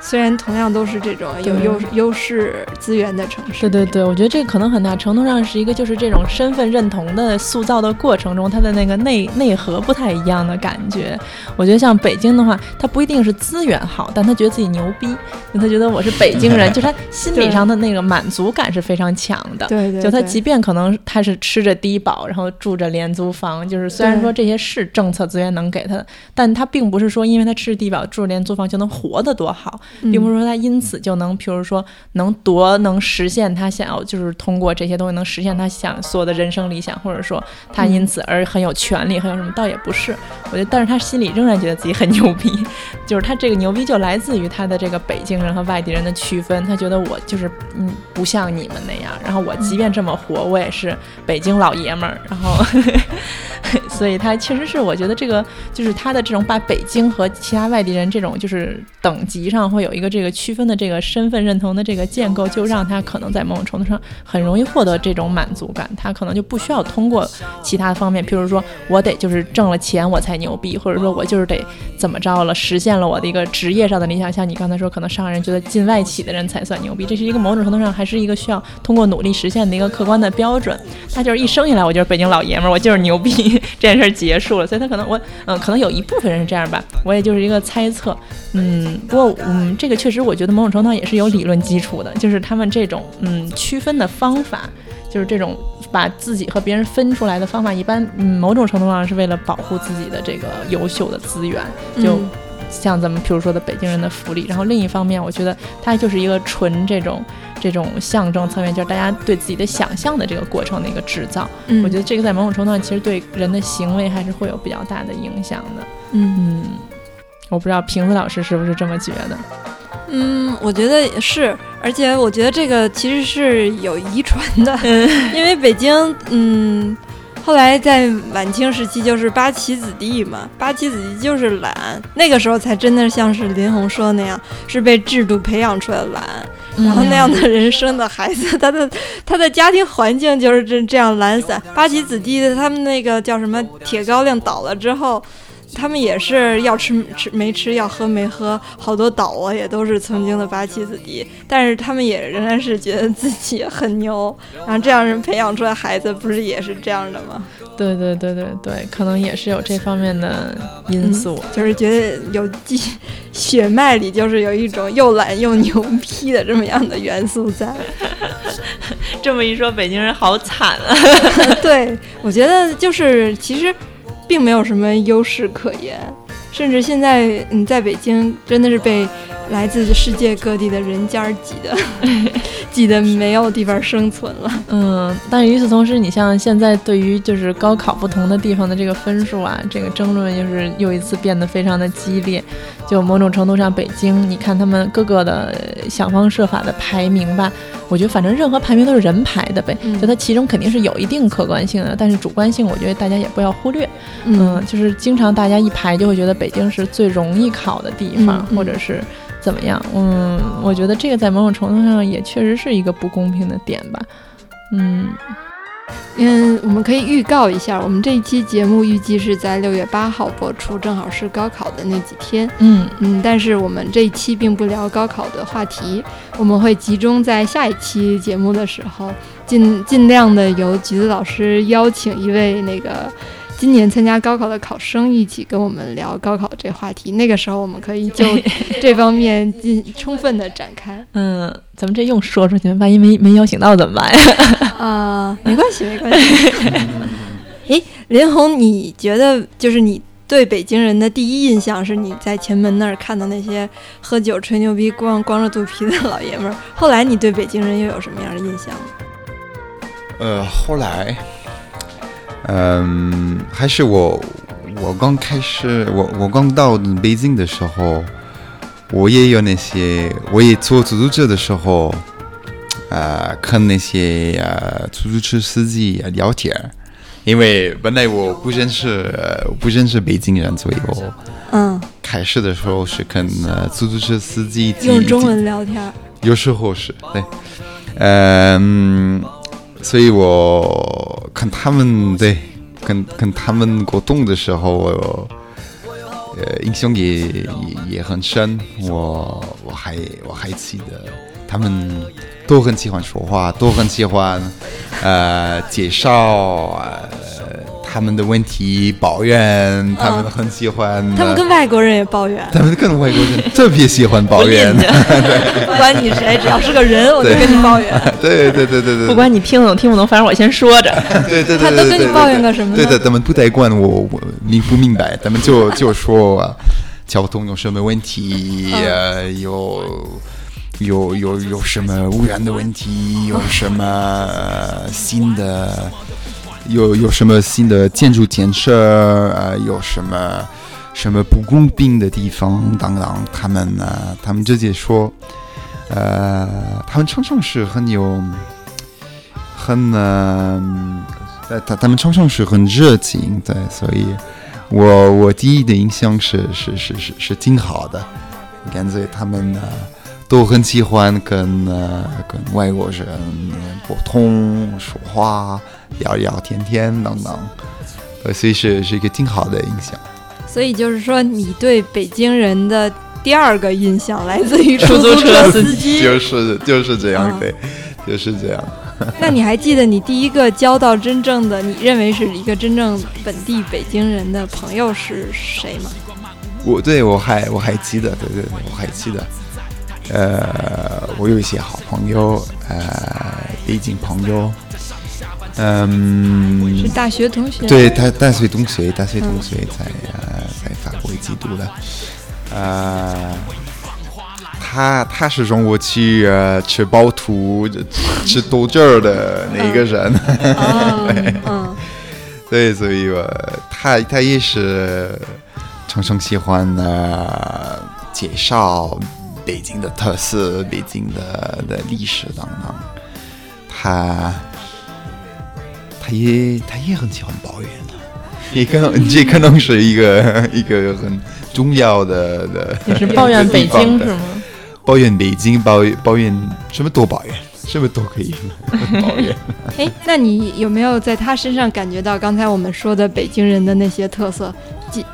虽然同样都是这种有优优势资源的城市，对对对，我觉得这可能很大程度上是一个就是这种身份认同的塑造的过程中，它的那个内内核不太一样的感觉。我觉得像北京的话，他不一定是资源好，但他觉得自己牛逼，他觉得我是北京人，就他心理上的那个满足感是非常强的。对对，就他即便可能他是吃着低保，然后住着廉租房，就是虽然说这些是政策资源能给他的，但他并不是说因为他吃低保住廉租房就能活得多好。并不是说他因此就能，譬如说能多能实现他想要，就是通过这些东西能实现他想所有的人生理想，或者说他因此而很有权利，很有什么，倒也不是。我觉得，但是他心里仍然觉得自己很牛逼，就是他这个牛逼就来自于他的这个北京人和外地人的区分。他觉得我就是嗯不像你们那样，然后我即便这么活，我也是北京老爷们儿。然后，所以他确实是，我觉得这个就是他的这种把北京和其他外地人这种就是等级上会有一个这。个区分的这个身份认同的这个建构，就让他可能在某种程度上很容易获得这种满足感。他可能就不需要通过其他的方面，譬如说我得就是挣了钱我才牛逼，或者说我就是得怎么着了，实现了我的一个职业上的理想。像你刚才说，可能上海人觉得进外企的人才算牛逼，这是一个某种程度上还是一个需要通过努力实现的一个客观的标准。他就是一生下来我就是北京老爷们儿，我就是牛逼，这件事儿结束了。所以他可能我嗯，可能有一部分人是这样吧，我也就是一个猜测。嗯，不过嗯，这个确。实我觉得某种程度上也是有理论基础的，就是他们这种嗯区分的方法，就是这种把自己和别人分出来的方法，一般嗯某种程度上是为了保护自己的这个优秀的资源，就像咱们譬如说的北京人的福利。然后另一方面，我觉得它就是一个纯这种这种象征层面，就是大家对自己的想象的这个过程的一个制造。我觉得这个在某种程度上其实对人的行为还是会有比较大的影响的。嗯，我不知道瓶子老师是不是这么觉得。嗯，我觉得是，而且我觉得这个其实是有遗传的，因为北京，嗯，后来在晚清时期就是八旗子弟嘛，八旗子弟就是懒，那个时候才真的像是林红说的那样，是被制度培养出来的懒，然后那样的人生的孩子，他的他的家庭环境就是这这样懒散。八旗子弟的他们那个叫什么铁高粱倒了之后。他们也是要吃吃没吃，要喝没喝，好多岛啊，也都是曾经的八旗子弟，但是他们也仍然是觉得自己很牛，然后这样人培养出来孩子，不是也是这样的吗？对对对对对，可能也是有这方面的因素，就是觉得有基血脉里就是有一种又懒又牛逼的这么样的元素在。这么一说，北京人好惨啊！对，我觉得就是其实。并没有什么优势可言，甚至现在你在北京真的是被来自世界各地的人家挤的，挤得没有地方生存了。嗯，但是与此同时，你像现在对于就是高考不同的地方的这个分数啊，这个争论就是又一次变得非常的激烈。就某种程度上，北京，你看他们各个的想方设法的排名吧，我觉得反正任何排名都是人排的呗，就它其中肯定是有一定客观性的，但是主观性，我觉得大家也不要忽略。嗯，就是经常大家一排就会觉得北京是最容易考的地方，或者是怎么样。嗯，我觉得这个在某种程度上也确实是一个不公平的点吧。嗯。嗯，我们可以预告一下，我们这一期节目预计是在六月八号播出，正好是高考的那几天。嗯嗯，但是我们这一期并不聊高考的话题，我们会集中在下一期节目的时候，尽尽量的由橘子老师邀请一位那个。今年参加高考的考生一起跟我们聊高考这话题，那个时候我们可以就 这方面进充分的展开。嗯，咱们这又说出去，万一没没邀请到怎么办呀？啊，没关系，没关系。诶，林红，你觉得就是你对北京人的第一印象是你在前门那儿看到那些喝酒吹牛逼、光光着肚皮的老爷们儿？后来你对北京人又有什么样的印象？呃，后来。嗯，还是我我刚开始，我我刚到北京的时候，我也有那些，我也坐出租车的时候，呃，跟那些呃出租车司机聊天，因为本来我不认识呃不认识北京人，所以我嗯，开始的时候是跟呃出租车司机用中文聊天。有时候是对，嗯，所以我看他们对跟跟他们沟通的时候，我呃印象也也很深。我我还我还记得他们都很喜欢说话，都很喜欢呃介绍呃他们的问题，抱怨，他们很喜欢。他们跟外国人也抱怨，他们跟外国人特别喜欢抱怨。不管你谁，只要是个人，我就跟你抱怨。对对对对对，不管你听懂听不懂，反正我先说着。对对对，他都跟你抱怨个什么？对的，他们不太管我，我明不明白，他们就就说交通有什么问题，呃，有有有有什么污染的问题，有什么新的，有有什么新的建筑建设，呃，有什么什么不公平的地方等等，他们呢，他们直接说。呃，他们常常是很有，很呃，他他们常常是很热情，对，所以我我第一的印象是是是是是挺好的，感觉他们呢都很喜欢跟呃跟外国人沟通、说话、聊聊天天等等，所以是是一个挺好的印象。所以就是说，你对北京人的。第二个印象来自于出租车司机，就是 就是这样，对，就是这样。那你还记得你第一个交到真正的你认为是一个真正本地北京人的朋友是谁吗？我对我还我还记得，对对对，我还记得。呃，我有一些好朋友，呃，北京朋友，嗯，是大学同学，对，他大学同学，大学同学在呃在法国一起读的。呃，他他是中国去呃吃包图、吃豆汁儿的那个人，嗯，对，所以我他他也是常常喜欢呃介绍北京的特色、北京的的历史等等，他他也他也很喜欢抱怨的，也可能这可能是一个 一个很。重要的的，你是抱怨北京是吗？抱怨北京，抱怨抱怨什么都抱怨，什么都可以 抱怨。哎，那你有没有在他身上感觉到刚才我们说的北京人的那些特色？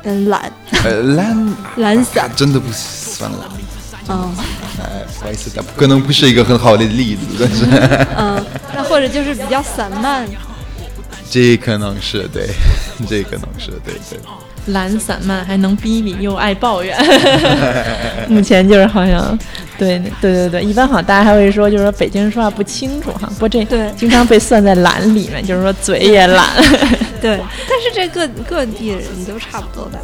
嗯，懒，呃，懒，懒散，真的不算懒。嗯，哎，不好意思，可能不是一个很好的例子，但是，嗯，那或者就是比较散漫。这可能是对，这可能是对对。懒散漫，还能逼逼，又爱抱怨。目前就是好像，对对对对，一般好像大家还会说，就是说北京人说话不清楚哈。不过这对经常被算在懒里面，就是说嘴也懒。对，但是这各各地的人都差不多吧。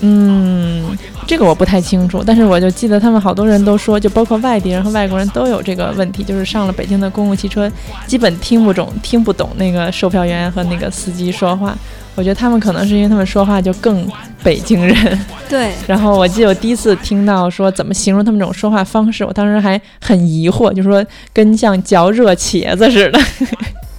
嗯，这个我不太清楚，但是我就记得他们好多人都说，就包括外地人和外国人都有这个问题，就是上了北京的公共汽车，基本听不懂、听不懂那个售票员和那个司机说话。我觉得他们可能是因为他们说话就更北京人，对。然后我记得我第一次听到说怎么形容他们这种说话方式，我当时还很疑惑，就说跟像嚼热茄子似的。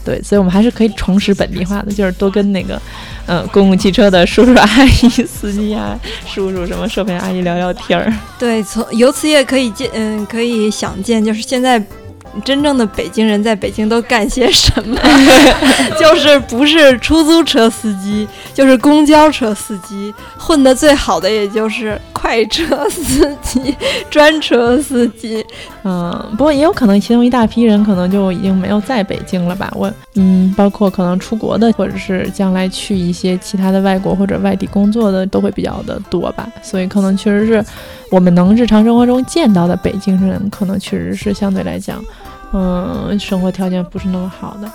对，所以我们还是可以重拾本地化的，就是多跟那个，嗯，公共汽车的叔叔阿姨、司机啊、叔叔什么售票阿姨聊聊天儿。对，从由此也可以见，嗯，可以想见，就是现在。真正的北京人在北京都干些什么？就是不是出租车司机，就是公交车司机，混得最好的也就是快车司机、专车司机。嗯，不过也有可能其中一大批人可能就已经没有在北京了吧？我嗯，包括可能出国的，或者是将来去一些其他的外国或者外地工作的，都会比较的多吧。所以可能确实是我们能日常生活中见到的北京人，可能确实是相对来讲。嗯，生活条件不是那么好的，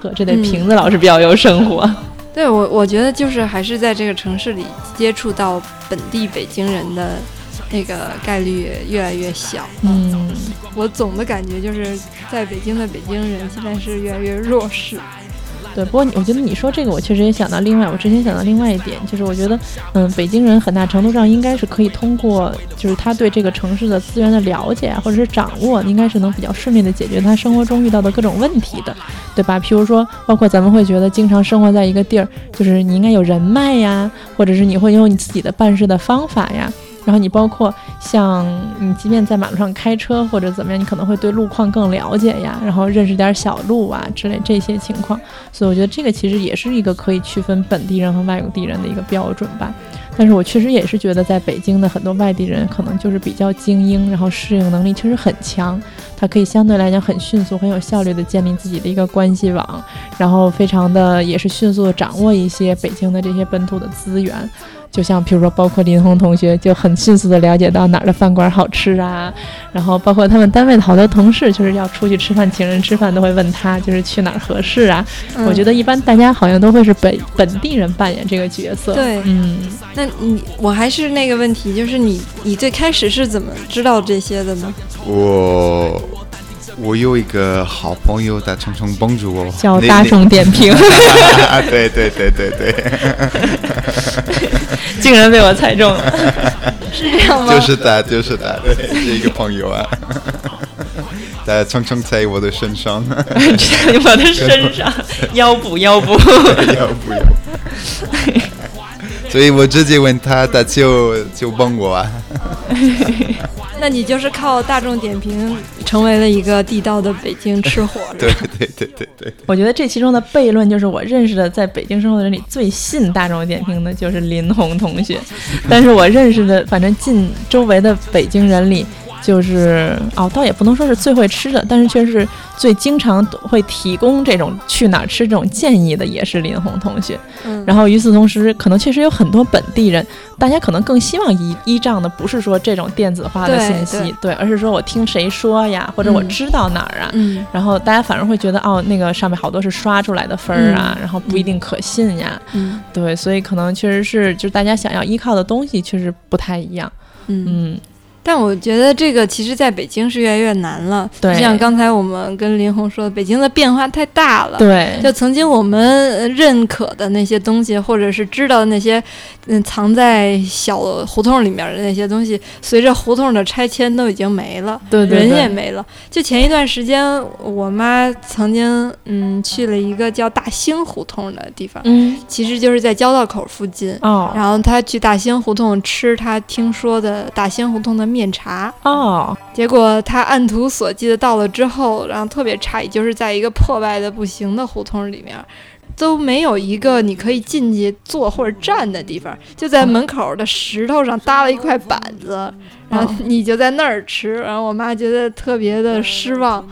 呵，这得瓶子老师比较有生活。对我，我觉得就是还是在这个城市里接触到本地北京人的那个概率越来越小。嗯，我总的感觉就是在北京的北京人现在是越来越弱势。对，不过我觉得你说这个，我确实也想到另外，我之前想到另外一点，就是我觉得，嗯，北京人很大程度上应该是可以通过，就是他对这个城市的资源的了解啊，或者是掌握，应该是能比较顺利的解决他生活中遇到的各种问题的，对吧？譬如说，包括咱们会觉得，经常生活在一个地儿，就是你应该有人脉呀，或者是你会用你自己的办事的方法呀。然后你包括像你，即便在马路上开车或者怎么样，你可能会对路况更了解呀，然后认识点小路啊之类这些情况。所以我觉得这个其实也是一个可以区分本地人和外地人的一个标准吧。但是我确实也是觉得，在北京的很多外地人可能就是比较精英，然后适应能力确实很强，他可以相对来讲很迅速、很有效率的建立自己的一个关系网，然后非常的也是迅速的掌握一些北京的这些本土的资源。就像比如说，包括林红同学就很迅速的了解到哪儿的饭馆好吃啊，然后包括他们单位的好多同事，就是要出去吃饭，请人吃饭都会问他，就是去哪儿合适啊。我觉得一般大家好像都会是本本地人扮演这个角色。对，嗯，那你我还是那个问题，就是你你最开始是怎么知道这些的呢？我我有一个好朋友在匆匆帮助我，叫大众点评。对对对对对。竟然被我猜中了，是这样吗？就是他，就是他，是一个朋友啊。他常常在我的身上，在我的身上，腰部，腰部，腰部，腰部。所以我直接问他，他就就帮我啊。那你就是靠大众点评成为了一个地道的北京吃货，对对对对对。我觉得这其中的悖论就是，我认识的在北京生活的人里最信大众点评的就是林红同学，但是我认识的反正近周围的北京人里。就是哦，倒也不能说是最会吃的，但是却是最经常会提供这种去哪儿吃这种建议的，也是林红同学。嗯，然后与此同时，可能确实有很多本地人，大家可能更希望依依仗的不是说这种电子化的信息，对，而是说我听谁说呀，或者我知道哪儿啊，嗯，然后大家反而会觉得哦，那个上面好多是刷出来的分儿啊，然后不一定可信呀，嗯，对，所以可能确实是就是大家想要依靠的东西确实不太一样，嗯。但我觉得这个其实在北京是越来越难了。对，像刚才我们跟林红说，北京的变化太大了。对，就曾经我们认可的那些东西，或者是知道的那些，嗯，藏在小胡同里面的那些东西，随着胡同的拆迁都已经没了。对，人也没了。就前一段时间，我妈曾经嗯去了一个叫大兴胡同的地方，嗯，其实就是在交道口附近。哦，然后她去大兴胡同吃她听说的大兴胡同的。面茶。哦，结果他按图索骥的到了之后，然后特别诧异，就是在一个破败的不行的胡同里面，都没有一个你可以进去坐或者站的地方，就在门口的石头上搭了一块板子，然后你就在那儿吃，然后我妈觉得特别的失望，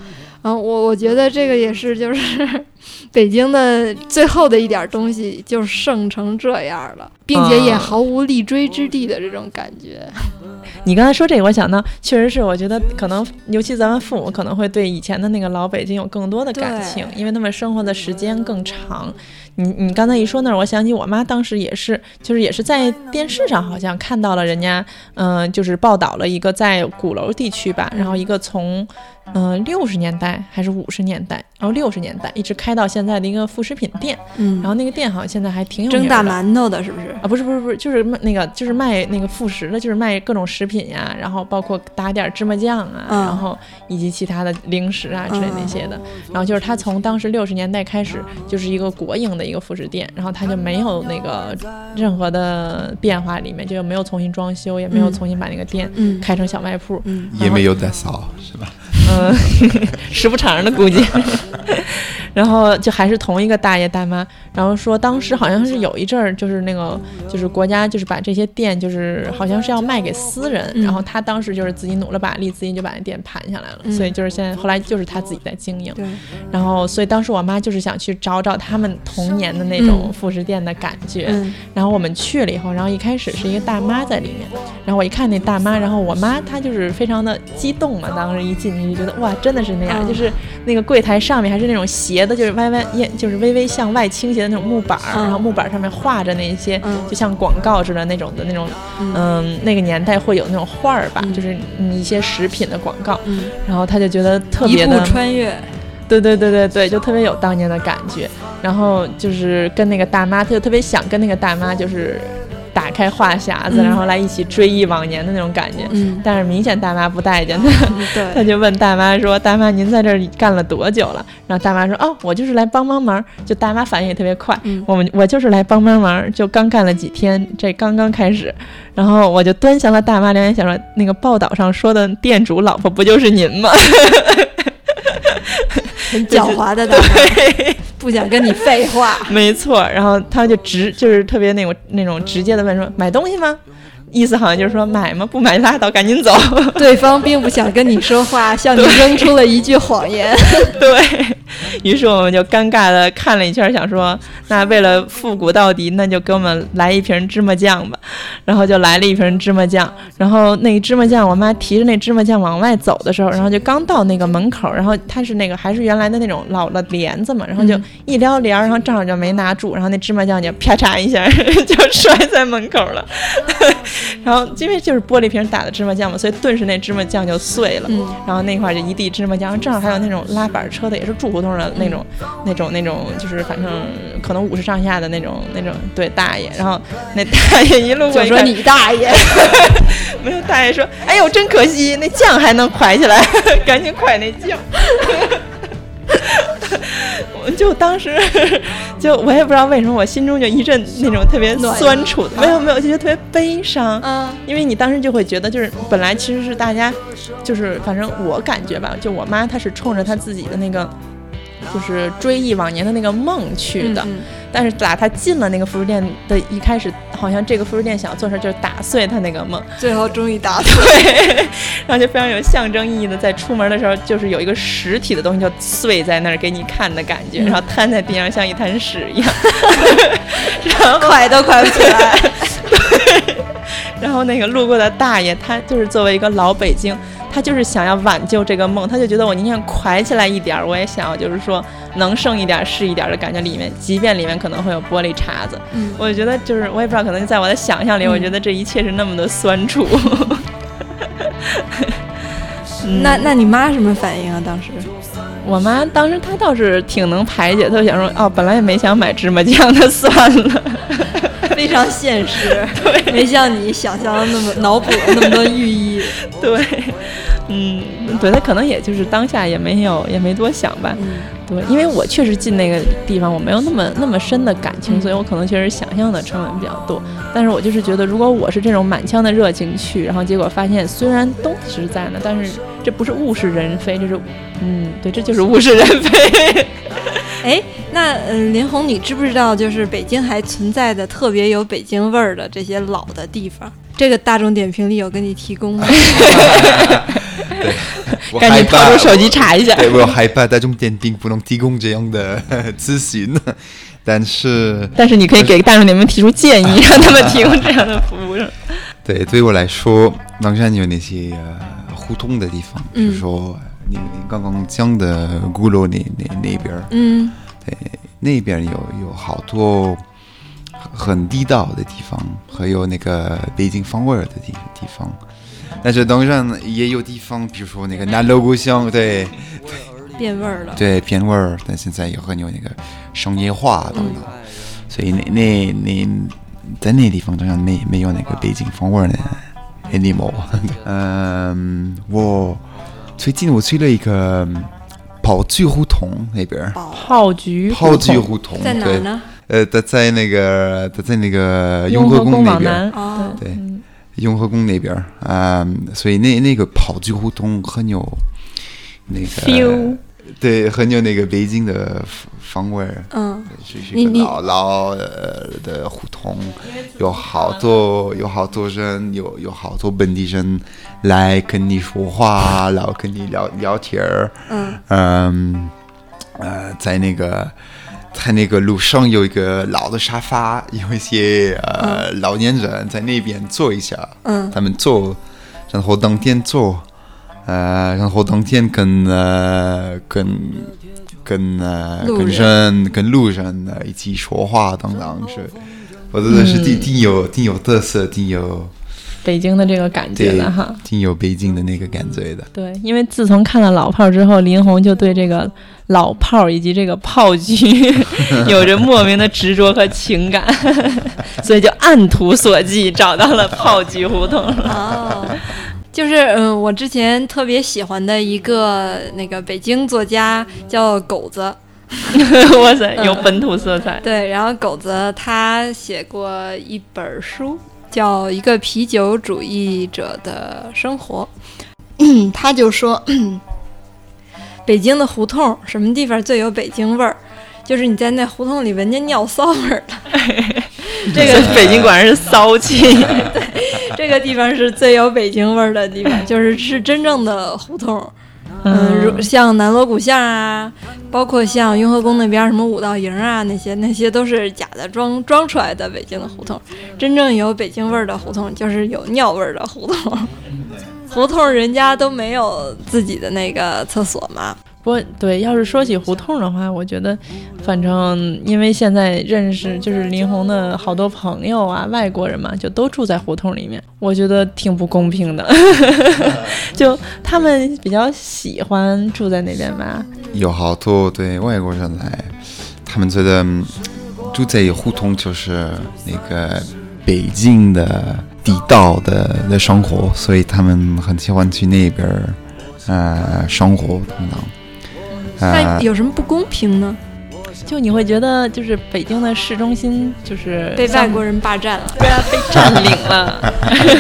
嗯，我我觉得这个也是就是。北京的最后的一点东西就剩成这样了，并且也毫无立锥之地的这种感觉。你刚才说这个，我想到确实是，我觉得可能尤其咱们父母可能会对以前的那个老北京有更多的感情，因为他们生活的时间更长。你你刚才一说那儿，我想起我妈当时也是，就是也是在电视上好像看到了人家，嗯，就是报道了一个在鼓楼地区吧，然后一个从。嗯，六十年代还是五十年代，然后六十年代一直开到现在的一个副食品店，嗯，然后那个店好像现在还挺有名蒸大馒头的，是不是？啊，不是不是不是，就是卖那个就是卖那个副食的，就是卖各种食品呀，然后包括打点芝麻酱啊，然后以及其他的零食啊之类那些的。然后就是他从当时六十年代开始就是一个国营的一个副食店，然后他就没有那个任何的变化，里面就没有重新装修，也没有重新把那个店开成小卖铺，也没有打扫，是吧？嗯，时不常的估计，然后就还是同一个大爷大妈，然后说当时好像是有一阵儿，就是那个就是国家就是把这些店就是好像是要卖给私人，然后他当时就是自己努了把力，自己就把那店盘下来了，所以就是现在后来就是他自己在经营，然后所以当时我妈就是想去找找他们童年的那种副食店的感觉，然后我们去了以后，然后一开始是一个大妈在里面，然后我一看那大妈，然后我妈她就是非常的激动嘛，当时一进去就。觉得哇，真的是那样，就是那个柜台上面还是那种斜的，就是歪歪就是微微向外倾斜的那种木板儿，然后木板上面画着那些，就像广告似的那种的那种，嗯，那个年代会有那种画儿吧，就是一些食品的广告，然后他就觉得特别的穿越。对对对对对，就特别有当年的感觉。然后就是跟那个大妈，他就特别想跟那个大妈，就是打开话匣子，然后来一起追忆往年的那种感觉。嗯，但是明显大妈不待见他，对，他就问大妈说：“大妈，您在这儿干了多久了？”然后大妈说：“哦，我就是来帮帮忙。”就大妈反应也特别快，我们我就是来帮帮忙，就刚干了几天，这刚刚开始。然后我就端详了大妈两眼，想说：“那个报道上说的店主老婆不就是您吗？” 很狡猾的，对，不想跟你废话。没错，然后他就直，就是特别那种那种直接的问说：“买东西吗？”意思好像就是说买吗？不买拉倒，赶紧走。对方并不想跟你说话，向你扔出了一句谎言。对于是，我们就尴尬的看了一圈，想说，那为了复古到底，那就给我们来一瓶芝麻酱吧。然后就来了一瓶芝麻酱。然后那芝麻酱，我妈提着那芝麻酱往外走的时候，然后就刚到那个门口，然后它是那个还是原来的那种老的帘子嘛，然后就一撩帘，然后正好就没拿住，然后那芝麻酱就啪嚓一下就摔在门口了。然后因为就是玻璃瓶打的芝麻酱嘛，所以顿时那芝麻酱就碎了。嗯，然后那块就一地芝麻酱，正好还有那种拉板车的，也是住胡同的那种、那种、那种，就是反正可能五十上下的那种、那种对大爷。然后那大爷一路过，就说你大爷，没有大爷说，哎呦真可惜，那酱还能蒯起来，赶紧蒯那酱。我就当时，就我也不知道为什么，我心中就一阵那种特别酸楚，没有没有，就觉得特别悲伤。嗯，因为你当时就会觉得，就是本来其实是大家，就是反正我感觉吧，就我妈她是冲着她自己的那个，就是追忆往年的那个梦去的。但是打他进了那个服饰店的一开始，好像这个服饰店想要做事就是打碎他那个梦，最后终于打碎，然后就非常有象征意义的，在出门的时候就是有一个实体的东西就碎在那儿给你看的感觉，然后瘫在地上像一滩屎一样，然后快都快不起来。对，然后那个路过的大爷，他就是作为一个老北京。他就是想要挽救这个梦，他就觉得我宁愿快起来一点儿，我也想要就是说能剩一点是一点的感觉。里面即便里面可能会有玻璃碴子，嗯，我觉得就是我也不知道，可能在我的想象里，我觉得这一切是那么的酸楚。那那你妈什么反应啊？当时，我妈当时她倒是挺能排解，她就想说哦，本来也没想买芝麻酱的，算了。非常现实，对，没像你想象的那么脑补那么多寓意，对，嗯，对他可能也就是当下也没有也没多想吧，对，因为我确实进那个地方我没有那么那么深的感情，所以我可能确实想象的成分比较多，但是我就是觉得如果我是这种满腔的热情去，然后结果发现虽然东西是在呢，但是这不是物是人非，这是，嗯，对，这就是物是人非。哎，那嗯，林红，你知不知道，就是北京还存在的特别有北京味儿的这些老的地方？这个大众点评里有给你提供吗？对，赶紧掏出手机查一下。对，我害怕大众点评不能提供这样的 咨询，但是但是你可以给大众点评提出建议，让他们提供这样的服务。对，对我来说，南山有那些互通的地方，比如说。你刚刚讲的鼓楼那那那边儿，嗯，对，那边有有好多很地道的地方，还有那个北京风味儿的地地方。但是当然也有地方，比如说那个南锣鼓巷，对，变味儿了，对，变味儿。但现在也很有那个商业化等等，所以那那那在那地方当然没没有那个北京风味儿的 anymore。嗯，我。最近我去了一个炮聚胡同那边炮局炮菊胡同在哪呢？呃，他在那个他在那个雍和宫那边对，雍和宫那边啊，所以那那个炮聚胡同很有那个，对，很有那个北京的。风味儿，嗯，是一个老老的胡同，有好多有好多人，有有好多本地人来跟你说话，然后跟你聊聊天儿，嗯。嗯呃，在那个在那个路上有一个老的沙发，有一些呃老年人在那边坐一下，嗯，他们坐，然后当天坐，呃，然后当天跟呃跟。跟呃跟人跟路人呃一起说话等等是，我觉得是挺挺有挺有特色，挺有北京的这个感觉的哈，挺有北京的那个感觉的。对，因为自从看了老炮儿之后，林红就对这个老炮儿以及这个炮局 有着莫名的执着和情感，所以就按图索骥找到了炮局胡同。哦，就是嗯，我之前特别喜欢的一个那个北京作家叫狗子。哇塞，有本土色彩。对，然后狗子他写过一本书，叫《一个啤酒主义者的生活》。他就说，北京的胡同什么地方最有北京味儿？就是你在那胡同里闻见尿骚味儿了。这个北京果然是骚气。对，这个地方是最有北京味儿的地方，就是是真正的胡同。嗯，如像南锣鼓巷啊，包括像雍和宫那边什么五道营啊，那些那些都是假的，装装出来的北京的胡同。真正有北京味儿的胡同，就是有尿味儿的胡同。胡同人家都没有自己的那个厕所嘛。不过，对，要是说起胡同的话，我觉得，反正因为现在认识就是林红的好多朋友啊，外国人嘛，就都住在胡同里面，我觉得挺不公平的。就他们比较喜欢住在那边吧。有好多对外国人来，他们觉得住在胡同就是那个北京的地道的的生活，所以他们很喜欢去那边儿，呃，生活等等。那有什么不公平呢？就你会觉得，就是北京的市中心就是被外国人霸占了，对啊，被占领了，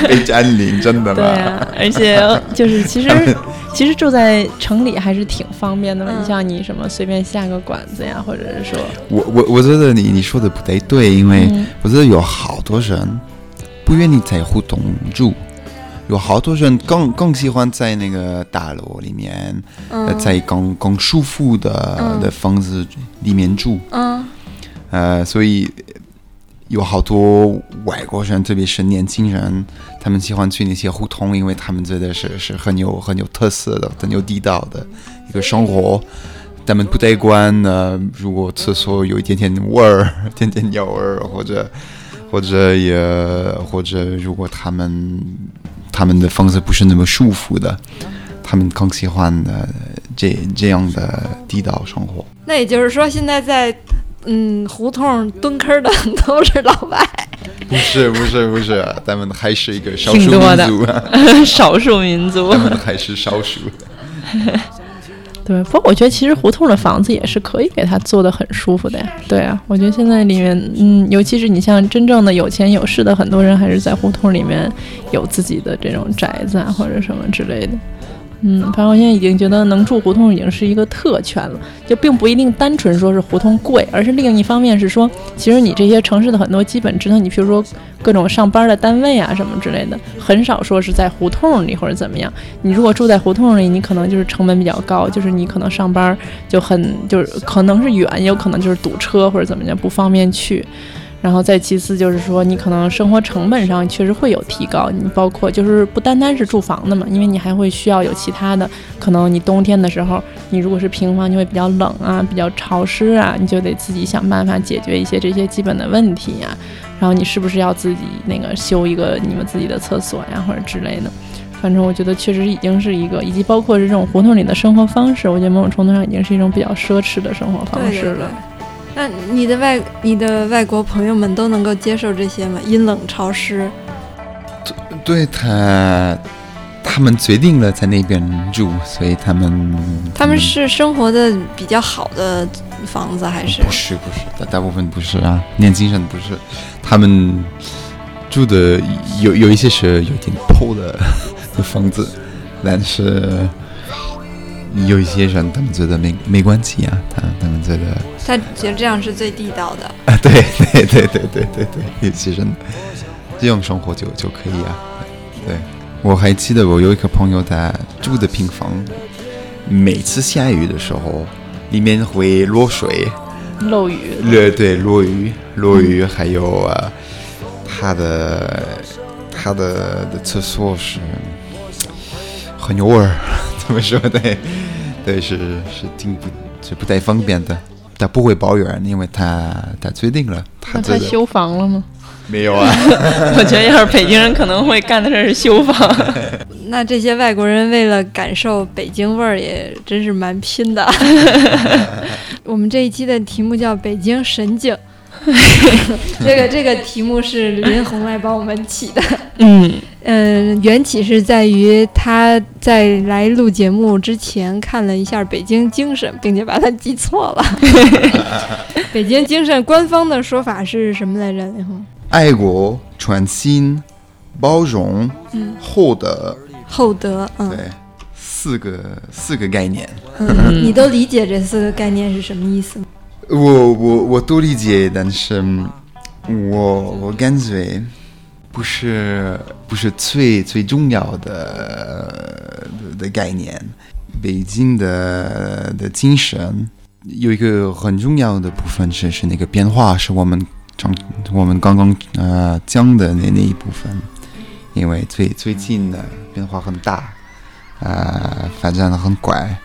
被占领，真的吗？对啊，而且 就是其实其实住在城里还是挺方便的嘛。你像你什么随便下个馆子呀，或者是说，我我我觉得你你说的不太对，因为我觉得有好多人不愿意在胡同住。有好多人更更喜欢在那个大楼里面，在更更舒服的的房子里面住。嗯，呃，所以有好多外国人，特别是年轻人，他们喜欢去那些胡同，因为他们觉得是是很有很有特色的、很有地道的一个生活。他们不太管呢，如果厕所有一点点味儿、点点尿味儿，或者或者也或者如果他们。他们的房子不是那么舒服的，他们更喜欢的这这样的地道生活。那也就是说，现在在嗯胡同蹲坑的都是老外？不是不是不是，咱们还是一个少数民族，少数民族，咱们还是少数。对，不过我觉得其实胡同的房子也是可以给它做的很舒服的呀。对啊，我觉得现在里面，嗯，尤其是你像真正的有钱有势的很多人，还是在胡同里面有自己的这种宅子啊，或者什么之类的。嗯，反正我现在已经觉得能住胡同已经是一个特权了，就并不一定单纯说是胡同贵，而是另一方面是说，其实你这些城市的很多基本职能，你比如说各种上班的单位啊什么之类的，很少说是在胡同里或者怎么样。你如果住在胡同里，你可能就是成本比较高，就是你可能上班就很就是可能是远，也有可能就是堵车或者怎么样不方便去。然后再其次就是说，你可能生活成本上确实会有提高。你包括就是不单单是住房的嘛，因为你还会需要有其他的。可能你冬天的时候，你如果是平房，就会比较冷啊，比较潮湿啊，你就得自己想办法解决一些这些基本的问题呀。然后你是不是要自己那个修一个你们自己的厕所呀，或者之类的？反正我觉得确实已经是一个，以及包括是这种胡同里的生活方式，我觉得某种程度上已经是一种比较奢侈的生活方式了。那你的外你的外国朋友们都能够接受这些吗？阴冷潮湿，对他，他们决定了在那边住，所以他们他们是生活的比较好的房子还是？不是不是，大大部分不是啊，年轻人不是，他们住的有有一些是有点破的 的房子，但是。有一些人，他们觉得没没关系啊，他他们觉得他觉得这样是最地道的啊，对对对对对对对，有些人这样生活就就可以啊。对，我还记得我有一个朋友，他住的平房，每次下雨的时候，里面会落水，漏雨，对对，落雨落雨，还有啊，他的他的的厕所是很有味儿。怎么说？对，对，是是挺不，是不太方便的。他不会抱怨，因为他他决定了。他他修房了吗？没有啊。我觉得要是北京人，可能会干的事是修房。那这些外国人为了感受北京味儿，也真是蛮拼的。我们这一期的题目叫“北京神境”。这个这个题目是林红来帮我们起的，嗯嗯，缘起是在于他在来录节目之前看了一下北京精神，并且把它记错了。北京精神官方的说法是什么来着？林红，爱国、创新、包容、厚德，厚德，嗯，对，四个四个概念。嗯，你都理解这四个概念是什么意思吗？我我我都理解，但是我我感觉不是不是最最重要的的概念。北京的的精神有一个很重要的部分是是那个变化，是我们刚我们刚刚呃讲的那那一部分，因为最最近的变化很大，啊，发展的很快，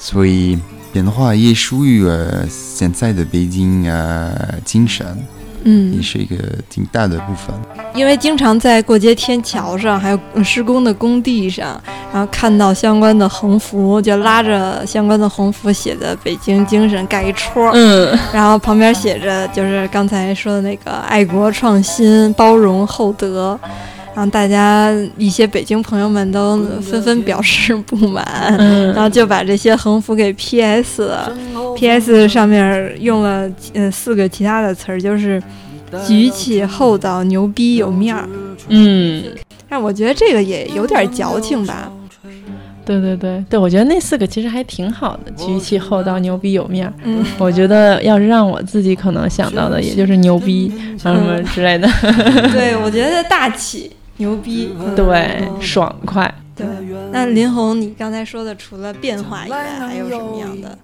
所以。变化也属于呃现在的北京呃精神，嗯，也是一个挺大的部分。因为经常在过街天桥上，还有施工的工地上，然后看到相关的横幅，就拉着相关的横幅写的“北京精神”盖一戳，嗯，然后旁边写着就是刚才说的那个“爱国创新、包容厚德”。然后大家一些北京朋友们都纷纷表示不满，然后就把这些横幅给 PS 了。PS 上面用了嗯四个其他的词儿，就是举起、厚道、牛逼、有面儿。嗯，但我觉得这个也有点矫情吧。对对对对，我觉得那四个其实还挺好的，举起、厚道、牛逼、有面儿。嗯，我觉得要是让我自己可能想到的，也就是牛逼什么之类的。对，我觉得大气。牛逼，对，爽快，对。那林红，你刚才说的，除了变化以外，还有什么样的？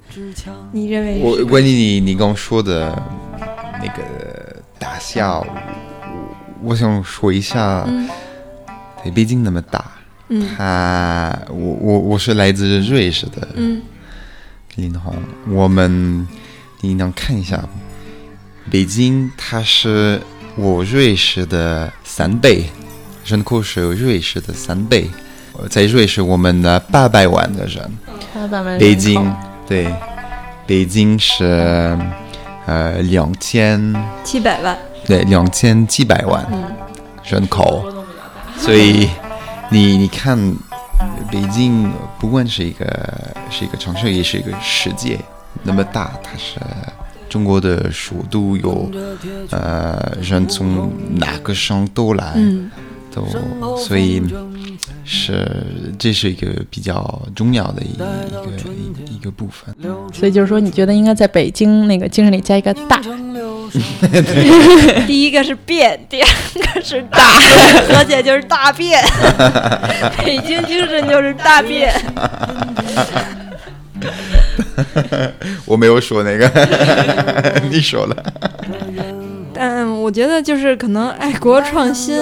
你认为？我关于你你刚说的那个大笑，我想说一下，对，北京那么大，嗯，他，我我我是来自瑞士的，嗯，林红，我们你能看一下，北京它是我瑞士的三倍。人口是瑞士的三倍，在瑞士我们的八百万的人，八百万。北京对，北京是呃两千七百万，对两千七百万人口，所以你你看，北京不管是一个是一个城市，也是一个世界，那么大，它是中国的首都，有呃人从哪个省都来。都，所以是这是一个比较重要的一个一个部分。所以就是说，你觉得应该在北京那个精神里加一个大。第一个是变，第二个是大，而且就是大变。北京精神就是大变。我没有说那个，你说了。但我觉得就是可能爱国创新。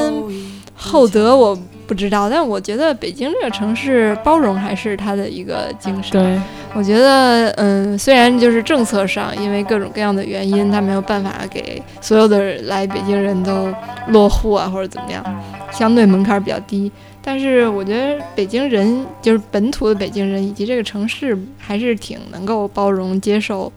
厚德我不知道，但我觉得北京这个城市包容还是它的一个精神。对，我觉得，嗯，虽然就是政策上因为各种各样的原因，它没有办法给所有的来北京人都落户啊，或者怎么样，相对门槛比较低。但是我觉得北京人就是本土的北京人以及这个城市还是挺能够包容接受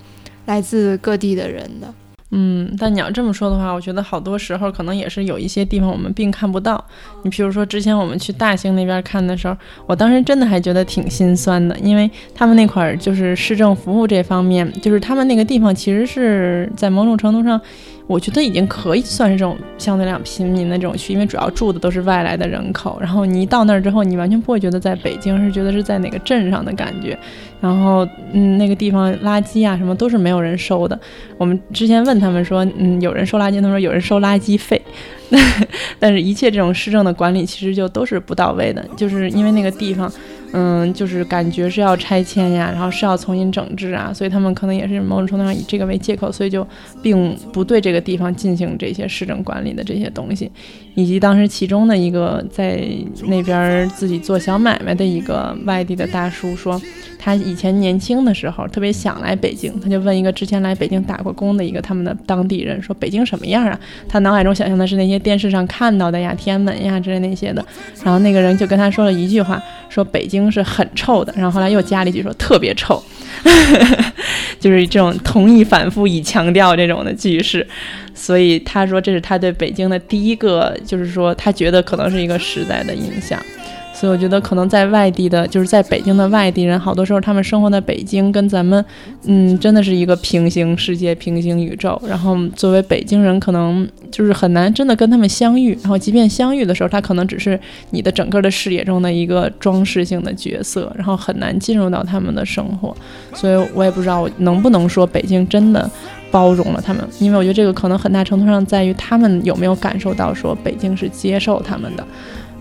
来自各地的人的。嗯，但你要这么说的话，我觉得好多时候可能也是有一些地方我们并看不到。你比如说之前我们去大兴那边看的时候，我当时真的还觉得挺心酸的，因为他们那块儿就是市政服务这方面，就是他们那个地方其实是在某种程度上。我觉得已经可以算是这种相对来讲平民的这种区，因为主要住的都是外来的人口。然后你一到那儿之后，你完全不会觉得在北京，是觉得是在哪个镇上的感觉。然后，嗯，那个地方垃圾啊什么都是没有人收的。我们之前问他们说，嗯，有人收垃圾，他们说有人收垃圾费。但是，一切这种市政的管理其实就都是不到位的，就是因为那个地方。嗯，就是感觉是要拆迁呀，然后是要重新整治啊，所以他们可能也是某种程度上以这个为借口，所以就并不对这个地方进行这些市政管理的这些东西，以及当时其中的一个在那边自己做小买卖的一个外地的大叔说。他以前年轻的时候特别想来北京，他就问一个之前来北京打过工的一个他们的当地人说北京什么样啊？他脑海中想象的是那些电视上看到的呀，天安门呀之类那些的。然后那个人就跟他说了一句话，说北京是很臭的。然后后来又加了一句说特别臭，就是这种同意反复以强调这种的句式。所以他说这是他对北京的第一个，就是说他觉得可能是一个时代的印象。所以我觉得，可能在外地的，就是在北京的外地人，好多时候他们生活在北京，跟咱们，嗯，真的是一个平行世界、平行宇宙。然后作为北京人，可能就是很难真的跟他们相遇。然后即便相遇的时候，他可能只是你的整个的视野中的一个装饰性的角色，然后很难进入到他们的生活。所以我也不知道我能不能说北京真的包容了他们，因为我觉得这个可能很大程度上在于他们有没有感受到说北京是接受他们的。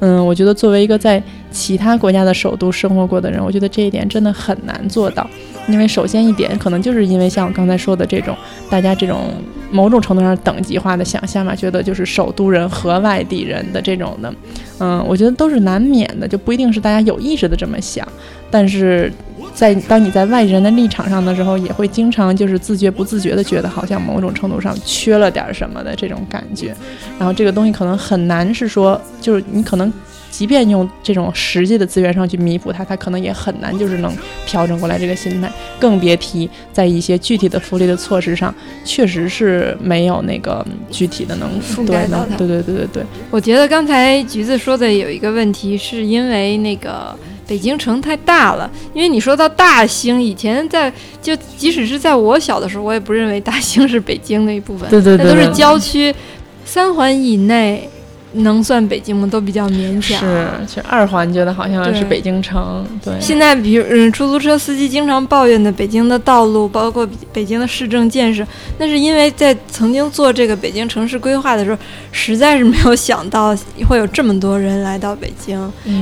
嗯，我觉得作为一个在其他国家的首都生活过的人，我觉得这一点真的很难做到。因为首先一点，可能就是因为像我刚才说的这种，大家这种某种程度上等级化的想象嘛，觉得就是首都人和外地人的这种的，嗯，我觉得都是难免的，就不一定是大家有意识的这么想，但是。在当你在外人的立场上的时候，也会经常就是自觉不自觉的觉得好像某种程度上缺了点什么的这种感觉，然后这个东西可能很难是说，就是你可能即便用这种实际的资源上去弥补它，它可能也很难就是能调整过来这个心态，更别提在一些具体的福利的措施上，确实是没有那个具体的能覆盖到对对对对对，我觉得刚才橘子说的有一个问题，是因为那个。北京城太大了，因为你说到大兴，以前在就即使是在我小的时候，我也不认为大兴是北京的一部分，对对对，那都是郊区，三环以内。能算北京吗？都比较勉强。是，其实二环觉得好像是北京城。对。现在，比如嗯，出租车司机经常抱怨的北京的道路，包括北京的市政建设，那是因为在曾经做这个北京城市规划的时候，实在是没有想到会有这么多人来到北京，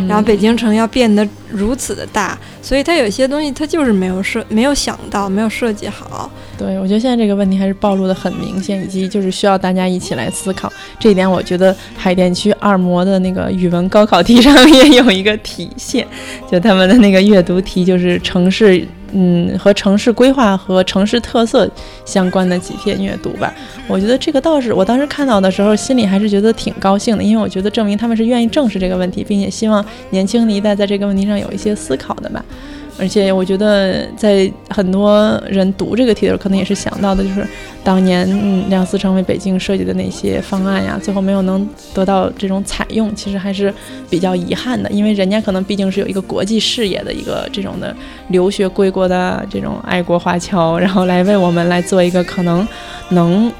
然后北京城要变得如此的大，所以它有些东西它就是没有设、没有想到、没有设计好。对，我觉得现在这个问题还是暴露的很明显，以及就是需要大家一起来思考。这一点，我觉得海淀区二模的那个语文高考题上也有一个体现，就他们的那个阅读题，就是城市，嗯，和城市规划和城市特色相关的几篇阅读吧。我觉得这个倒是，我当时看到的时候，心里还是觉得挺高兴的，因为我觉得证明他们是愿意正视这个问题，并且希望年轻的一代在这个问题上有一些思考的吧。而且我觉得，在很多人读这个题的时候，可能也是想到的，就是当年嗯梁思成为北京设计的那些方案呀，最后没有能得到这种采用，其实还是比较遗憾的。因为人家可能毕竟是有一个国际视野的一个这种的留学归国的这种爱国华侨，然后来为我们来做一个可能能。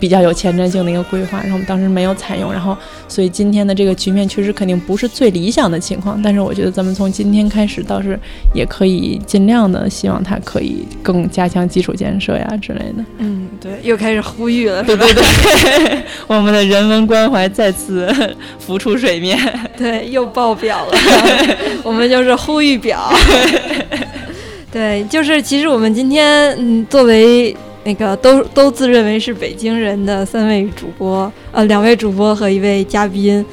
比较有前瞻性的一个规划，然后我们当时没有采用，然后所以今天的这个局面确实肯定不是最理想的情况，但是我觉得咱们从今天开始倒是也可以尽量的希望它可以更加强基础建设呀之类的。嗯，对，又开始呼吁了，对对对，我们的人文关怀再次浮出水面，对，又爆表了，我们就是呼吁表，对，就是其实我们今天嗯作为。那个都都自认为是北京人的三位主播，呃，两位主播和一位嘉宾，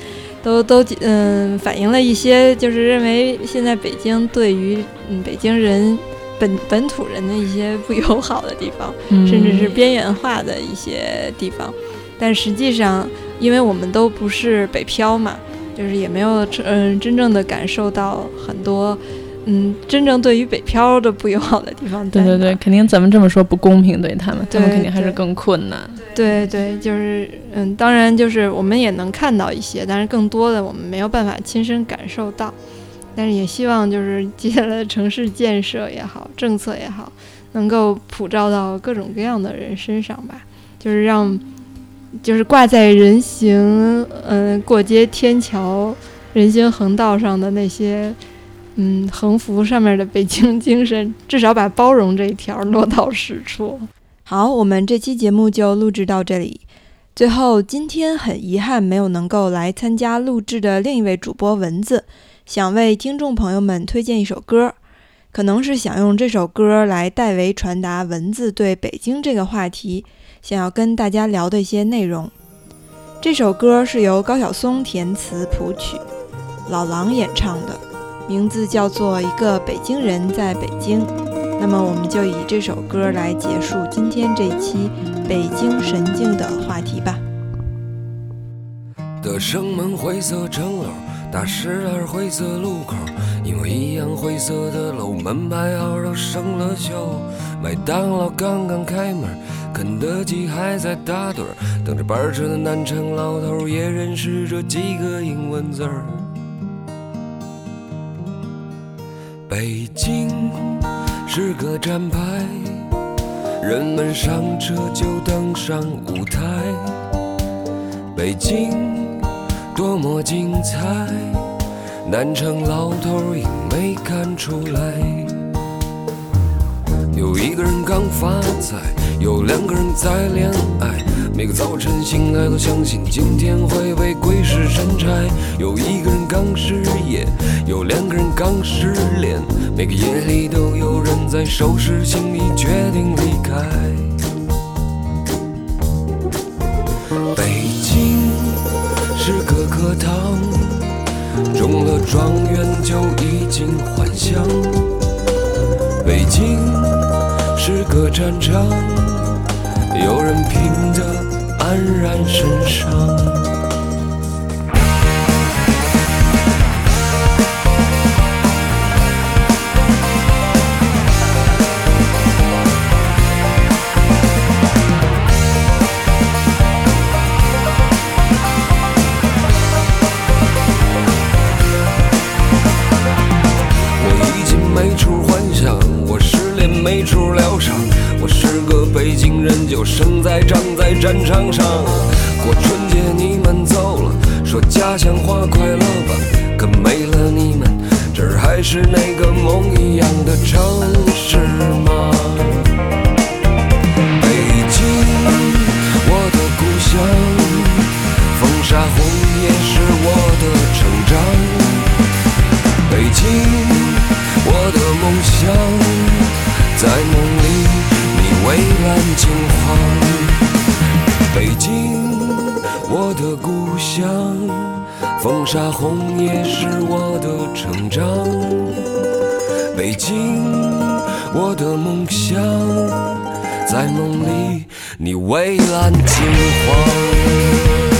都都嗯反映了一些，就是认为现在北京对于嗯北京人本本土人的一些不友好的地方，甚至是边缘化的一些地方。但实际上，因为我们都不是北漂嘛，就是也没有嗯真正的感受到很多。嗯，真正对于北漂的不友好的地方，对对对，肯定咱们这么说不公平，对他们，他们肯定还是更困难。对对，就是嗯，当然就是我们也能看到一些，但是更多的我们没有办法亲身感受到。但是也希望就是接下来的城市建设也好，政策也好，能够普照到各种各样的人身上吧。就是让，就是挂在人行嗯过街天桥、人行横道上的那些。嗯，横幅上面的北京精神，至少把包容这一条落到实处。好，我们这期节目就录制到这里。最后，今天很遗憾没有能够来参加录制的另一位主播蚊子，想为听众朋友们推荐一首歌，可能是想用这首歌来代为传达蚊子对北京这个话题想要跟大家聊的一些内容。这首歌是由高晓松填词谱曲，老狼演唱的。名字叫做《一个北京人在北京》。那么，我们就以这首歌来结束今天这期北京神经的话题吧。德胜门灰色城楼，大石栏灰色路口，因为一样灰色的楼，门牌号都生了锈。麦当劳刚刚开门，肯德基还在打盹，等着班车的南城老头也认识这几个英文字儿。北京是个站牌，人们上车就登上舞台。北京。多么精彩！南城老头也没看出来。有一个人刚发财，有两个人在恋爱。每个早晨醒来都相信今天会被鬼使神差。有一个人刚失业，有两个人刚失恋。每个夜里都有人在收拾行李，决定离开。北京是个课堂，中了状元就已经还乡。北京是个战场，有人拼得黯然神伤。人就生在长在战场上，过春节你们走了，说家乡话快乐吧。可没了你们，这儿还是那个梦一样的城市吗？北京，我的故乡，风沙红叶是我的成长。北京，我的梦想，在梦。蔚蓝金黄，北京，我的故乡，风沙红叶是我的成长。北京，我的梦想，在梦里，你蔚蓝金黄。